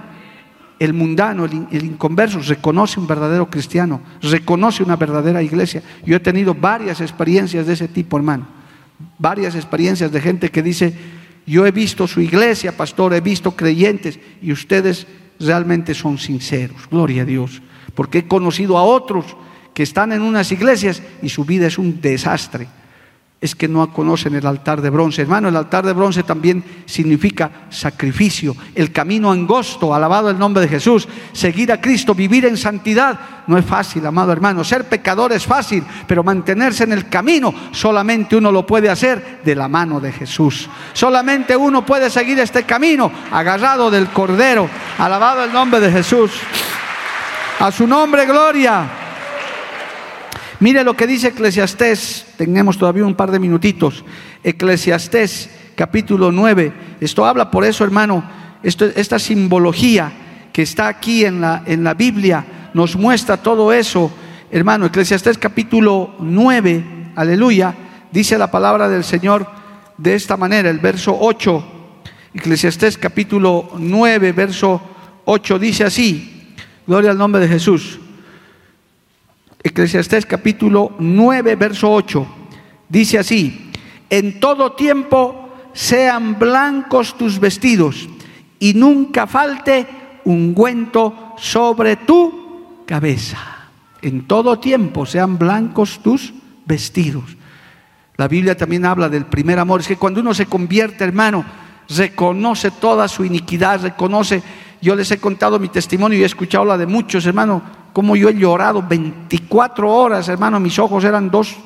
B: el mundano, el, inconverso, reconoce un verdadero cristiano, reconoce una verdadera iglesia. Yo he tenido varias experiencias de ese tipo, hermano, varias experiencias de gente que dice, yo he visto su iglesia, pastor, he visto creyentes y ustedes realmente son sinceros, gloria a Dios porque he conocido a otros que están en unas iglesias y su vida es un desastre. Es que no conocen el altar de bronce. Hermano, el altar de bronce también significa sacrificio, el camino angosto, alabado el nombre de Jesús. Seguir a Cristo, vivir en santidad, no es fácil, amado hermano. Ser pecador es fácil, pero mantenerse en el camino solamente uno lo puede hacer de la mano de Jesús. Solamente uno puede seguir este camino agarrado del Cordero, alabado el nombre de Jesús. A su nombre, gloria. Mire lo que dice Eclesiastés. Tenemos todavía un par de minutitos. Eclesiastés, capítulo 9. Esto habla por eso, hermano. esta simbología que está aquí en la, en la Biblia nos muestra todo eso. Hermano, Eclesiastés capítulo 9, aleluya, dice la palabra del Señor de esta manera, el verso 8, Eclesiastés capítulo 9, verso 8 dice así, Gloria al nombre de Jesús. Eclesiastés capítulo 9, verso 8. Dice así, en todo tiempo sean blancos tus vestidos y nunca falte ungüento sobre tu cabeza. En todo tiempo sean blancos tus vestidos. La Biblia también habla del primer amor. Es que cuando uno se convierte, hermano, reconoce toda su iniquidad, reconoce yo les he contado mi testimonio y he escuchado la de muchos, hermano, como yo he llorado 24 horas, hermano, mis ojos eran dos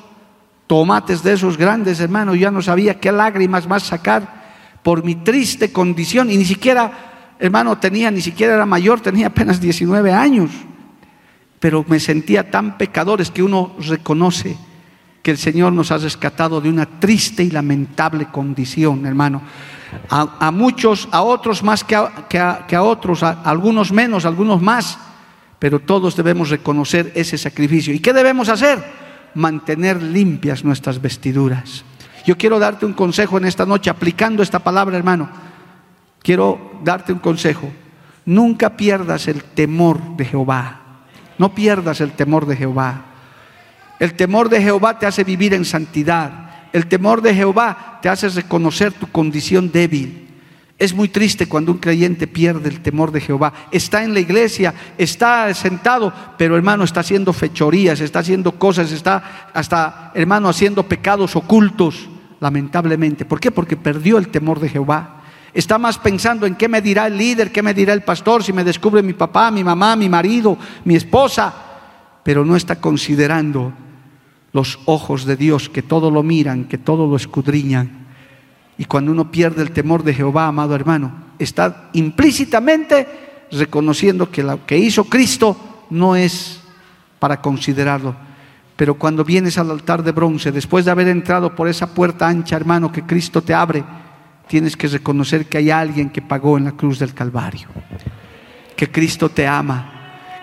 B: tomates de esos grandes, hermano, ya no sabía qué lágrimas más sacar por mi triste condición y ni siquiera, hermano, tenía, ni siquiera era mayor, tenía apenas 19 años, pero me sentía tan pecadores que uno reconoce que el Señor nos ha rescatado de una triste y lamentable condición, hermano. A, muchos, a otros más que a, que a, otros, a algunos menos, algunos más, pero todos debemos reconocer ese sacrificio. ¿Y qué debemos hacer? Mantener limpias nuestras vestiduras. Yo quiero darte un consejo en esta noche, aplicando esta palabra, hermano. Quiero darte un consejo. Nunca pierdas el temor de Jehová. No pierdas el temor de Jehová. El temor de Jehová te hace vivir en santidad. El temor de Jehová te hace reconocer tu condición débil. Es muy triste cuando un creyente pierde el temor de Jehová. Está en la iglesia, está sentado, pero hermano está haciendo fechorías, está haciendo cosas, está hasta hermano haciendo pecados ocultos, lamentablemente. ¿Por qué? Porque perdió el temor de Jehová. Está más pensando en qué me dirá el líder, qué me dirá el pastor, si me descubre mi papá, mi mamá, mi marido, mi esposa, pero no está considerando los ojos de Dios que todo lo miran, que todo lo escudriñan. Y cuando uno pierde el temor de Jehová, amado hermano, está implícitamente reconociendo que lo que hizo Cristo no es para considerarlo. Pero cuando vienes al altar de bronce, después de haber entrado por esa puerta ancha, hermano, que Cristo te abre, tienes que reconocer que hay alguien que pagó en la cruz del Calvario, que Cristo te ama,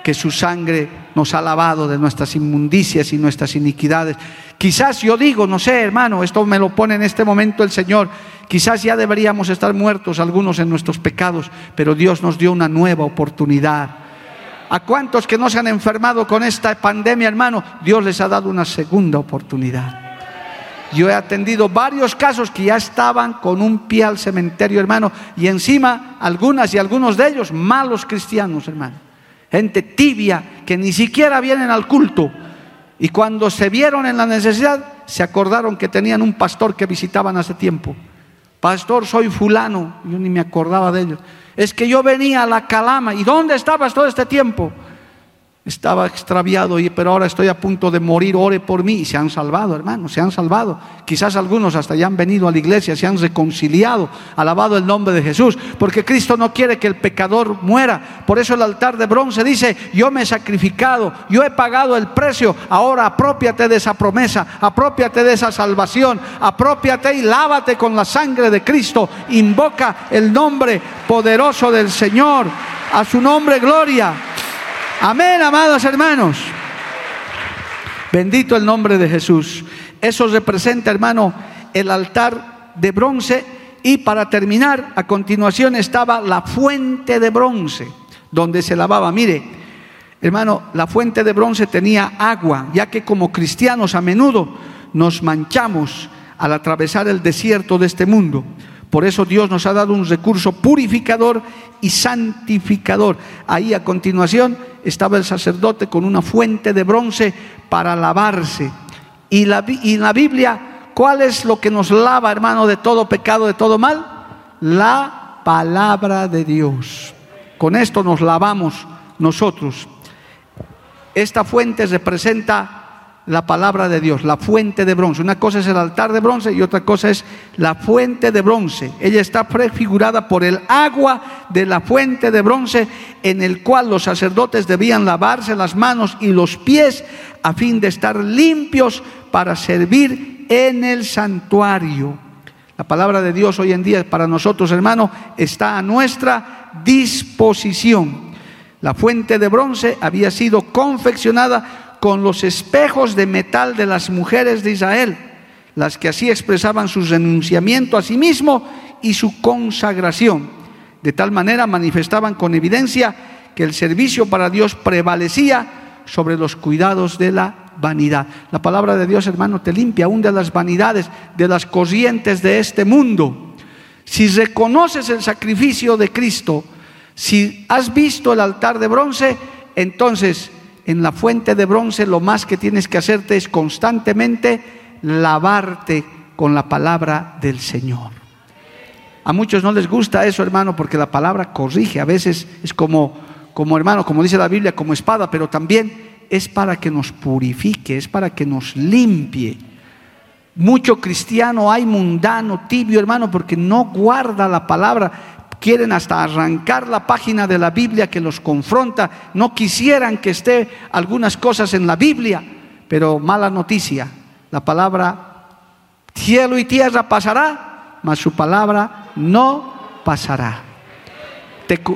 B: que su sangre nos ha lavado de nuestras inmundicias y nuestras iniquidades. Quizás yo digo, no sé, hermano, esto me lo pone en este momento el Señor, quizás ya deberíamos estar muertos algunos en nuestros pecados, pero Dios nos dio una nueva oportunidad. ¿A cuántos que no se han enfermado con esta pandemia, hermano? Dios les ha dado una segunda oportunidad. Yo he atendido varios casos que ya estaban con un pie al cementerio, hermano, y encima algunas y algunos de ellos malos cristianos, hermano gente tibia que ni siquiera vienen al culto. Y cuando se vieron en la necesidad, se acordaron que tenían un pastor que visitaban hace tiempo. Pastor, soy fulano. Yo ni me acordaba de ellos. Es que yo venía a la calama. ¿Y dónde estabas todo este tiempo? Estaba extraviado, pero ahora estoy a punto de morir, ore por mí. Y se han salvado, hermanos, se han salvado. Quizás algunos hasta ya han venido a la iglesia, se han reconciliado, alabado el nombre de Jesús, porque Cristo no quiere que el pecador muera. Por eso el altar de bronce dice, yo me he sacrificado, yo he pagado el precio, ahora apropiate de esa promesa, apropiate de esa salvación, apropiate y lávate con la sangre de Cristo. Invoca el nombre poderoso del Señor, a su nombre gloria. Amén, amados hermanos. Bendito el nombre de Jesús. Eso representa, hermano, el altar de bronce. Y para terminar, a continuación estaba la fuente de bronce, donde se lavaba. Mire, hermano, la fuente de bronce tenía agua, ya que como cristianos a menudo nos manchamos al atravesar el desierto de este mundo. Por eso Dios nos ha dado un recurso purificador y santificador. Ahí a continuación estaba el sacerdote con una fuente de bronce para lavarse. Y, la, en la Biblia, ¿cuál es lo que nos lava, hermano, de todo pecado, de todo mal? La palabra de Dios. Con esto nos lavamos nosotros. Esta fuente representa la palabra de Dios, la fuente de bronce. Una cosa es el altar de bronce y otra cosa es la fuente de bronce. Ella está prefigurada por el agua de la fuente de bronce en el cual los sacerdotes debían lavarse las manos y los pies a fin de estar limpios para servir en el santuario. La palabra de Dios hoy en día para nosotros, hermano, está a nuestra disposición. La fuente de bronce había sido confeccionada con los espejos de metal de las mujeres de Israel, las que así expresaban su renunciamiento a sí mismo y su consagración. De tal manera manifestaban con evidencia que el servicio para Dios prevalecía sobre los cuidados de la vanidad. La palabra de Dios, hermano, te limpia aún de las vanidades, de las corrientes de este mundo. Si reconoces el sacrificio de Cristo, si has visto el altar de bronce, entonces en la fuente de bronce lo más que tienes que hacerte es constantemente lavarte con la palabra del Señor. A muchos no les gusta eso, hermano, porque la palabra corrige. A veces es como, como hermano, como dice la Biblia, como espada, pero también es para que nos purifique, es para que nos limpie. Mucho cristiano hay mundano, tibio, hermano, porque no guarda la palabra quieren hasta arrancar la página de la Biblia que los confronta, no quisieran que esté algunas cosas en la Biblia, pero mala noticia, La palabra cielo y tierra pasará, mas su palabra no pasará.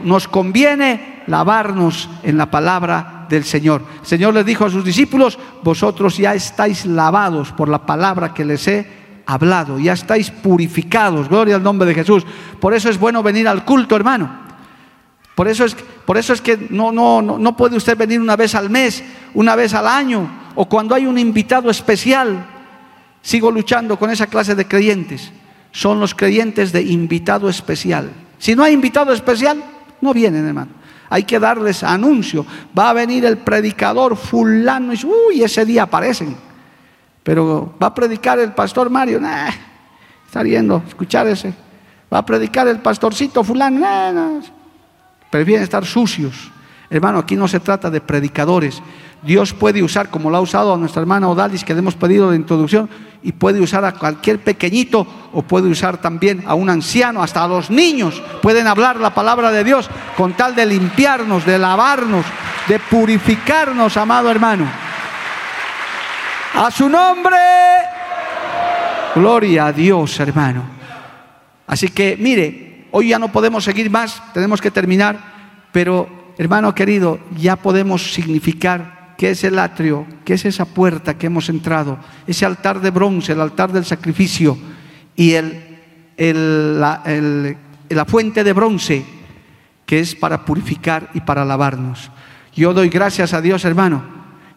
B: nos conviene lavarnos en la palabra del Señor. El Señor les dijo a sus discípulos, vosotros ya estáis lavados por la palabra que les he hablado, ya estáis purificados, gloria al nombre de Jesús. Por eso es bueno venir al culto, hermano. Por eso es, por eso es que no, no, no, puede usted venir una vez al mes, una vez al año, o cuando hay un invitado especial. Sigo luchando con esa clase de creyentes. Son los creyentes de invitado especial. Si no hay invitado especial, no vienen, hermano. Hay que darles anuncio. Va a venir el predicador fulano y uy, ese día aparecen. Pero va a predicar el pastor Mario, nah, está viendo, escuchar ese. Va a predicar el pastorcito fulano, nah, prefieren estar sucios. Hermano, aquí no se trata de predicadores. Dios puede usar, como lo ha usado a nuestra hermana Odalis, que le hemos pedido de introducción, y puede usar a cualquier pequeñito, o puede usar también a un anciano, hasta a los niños. Pueden hablar la palabra de Dios con tal de limpiarnos, de lavarnos, de purificarnos, amado hermano. A su nombre. Gloria a Dios, hermano. Así que, mire, hoy ya no podemos seguir más, tenemos que terminar, pero, hermano querido, ya podemos significar qué es el atrio, qué es esa puerta que hemos entrado, ese altar de bronce, el altar del sacrificio y el, la, la fuente de bronce que es para purificar y para lavarnos. Yo doy gracias a Dios, hermano,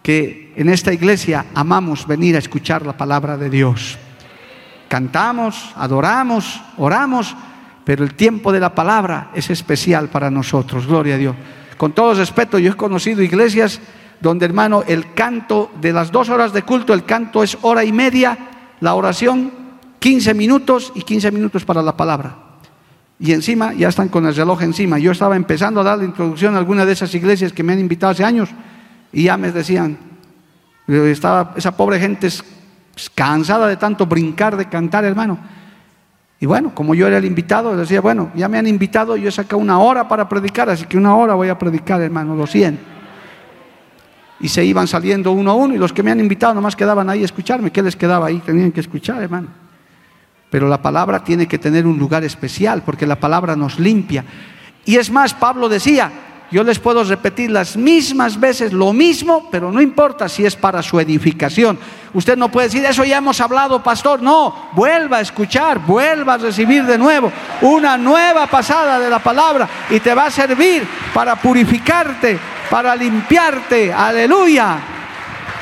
B: que en esta iglesia amamos venir a escuchar la palabra de Dios. Cantamos, adoramos, oramos, pero el tiempo de la palabra es especial para nosotros, gloria a Dios. Con todo respeto, yo he conocido iglesias donde, hermano, el canto de las dos horas de culto, el canto es hora y media, la oración 15 minutos y 15 minutos para la palabra. Y encima ya están con el reloj encima. Yo estaba empezando a dar la introducción a alguna de esas iglesias que me han invitado hace años y ya me decían, estaba esa pobre gente cansada de tanto brincar, de cantar, hermano. Y bueno, como yo era el invitado, decía, bueno, ya me han invitado, yo he sacado una hora para predicar, así que una hora voy a predicar, hermano, los 100. Y se iban saliendo uno a uno, y los que me han invitado nomás quedaban ahí a escucharme. ¿Qué les quedaba ahí? Tenían que escuchar, hermano. Pero la palabra tiene que tener un lugar especial, porque la palabra nos limpia. Y es más, Pablo decía, yo les puedo repetir las mismas veces lo mismo, pero no importa si es para su edificación. Usted no puede decir, eso ya hemos hablado, pastor. No, vuelva a escuchar, vuelva a recibir de nuevo una nueva pasada de la palabra y te va a servir para purificarte, para limpiarte. Aleluya.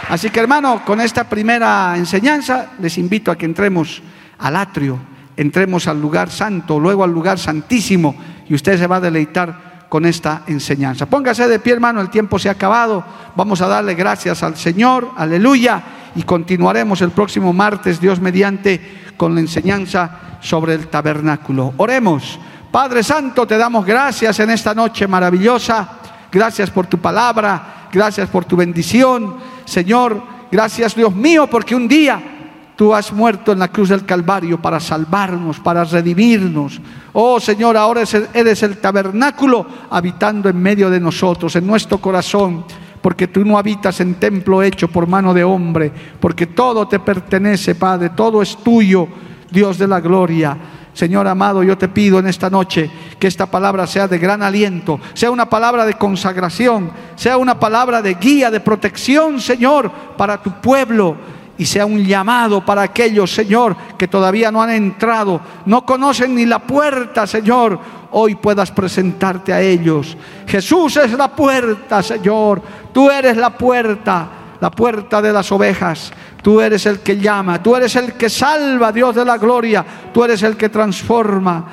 B: Así que hermano, con esta primera enseñanza les invito a que entremos al atrio, entremos al lugar santo, luego al lugar santísimo y usted se va a deleitar con esta enseñanza. Póngase de pie, hermano, el tiempo se ha acabado. Vamos a darle gracias al Señor, aleluya, y continuaremos el próximo martes, Dios mediante, con la enseñanza sobre el tabernáculo. Oremos. Padre Santo, te damos gracias en esta noche maravillosa. Gracias por tu palabra, gracias por tu bendición. Señor, gracias Dios mío, porque un día Tú has muerto en la cruz del Calvario para salvarnos, para redimirnos. Oh Señor, ahora eres el tabernáculo habitando en medio de nosotros, en nuestro corazón, porque tú no habitas en templo hecho por mano de hombre, porque todo te pertenece, Padre, todo es tuyo, Dios de la gloria. Señor amado, yo te pido en esta noche que esta palabra sea de gran aliento, sea una palabra de consagración, sea una palabra de guía, de protección, Señor, para tu pueblo y sea un llamado para aquellos, Señor, que todavía no han entrado, no conocen ni la puerta, Señor. Hoy puedas presentarte a ellos. Jesús es la puerta, Señor. Tú eres la puerta, la puerta de las ovejas. Tú eres el que llama, tú eres el que salva, Dios de la gloria. Tú eres el que transforma.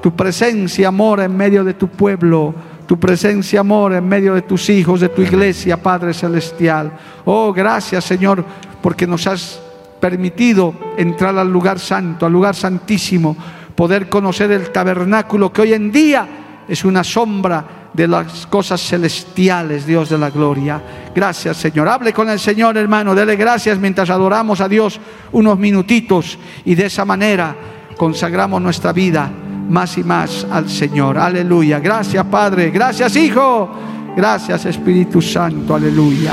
B: Tu presencia, amor, en medio de tu pueblo tu presencia, amor, en medio de tus hijos, de tu iglesia, Padre Celestial. Oh, gracias, Señor, porque nos has permitido entrar al lugar santo, al lugar santísimo, poder conocer el tabernáculo que hoy en día es una sombra de las cosas celestiales, Dios de la gloria. Gracias, Señor. Hable con el Señor, hermano. Dele gracias mientras adoramos a Dios unos minutitos y de esa manera consagramos nuestra vida más y más al Señor. Aleluya. Gracias, Padre. Gracias, Hijo. Gracias, Espíritu Santo. Aleluya.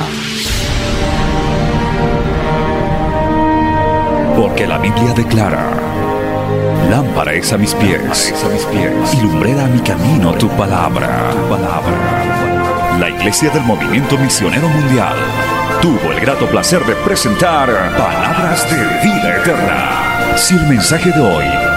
A: Porque la Biblia declara, lámpara es a mis pies, a mis pies y lumbrera a mi camino tu palabra. Tu palabra. La Iglesia del Movimiento Misionero Mundial tuvo el grato placer de presentar Palabras de Vida Eterna. Si el mensaje de hoy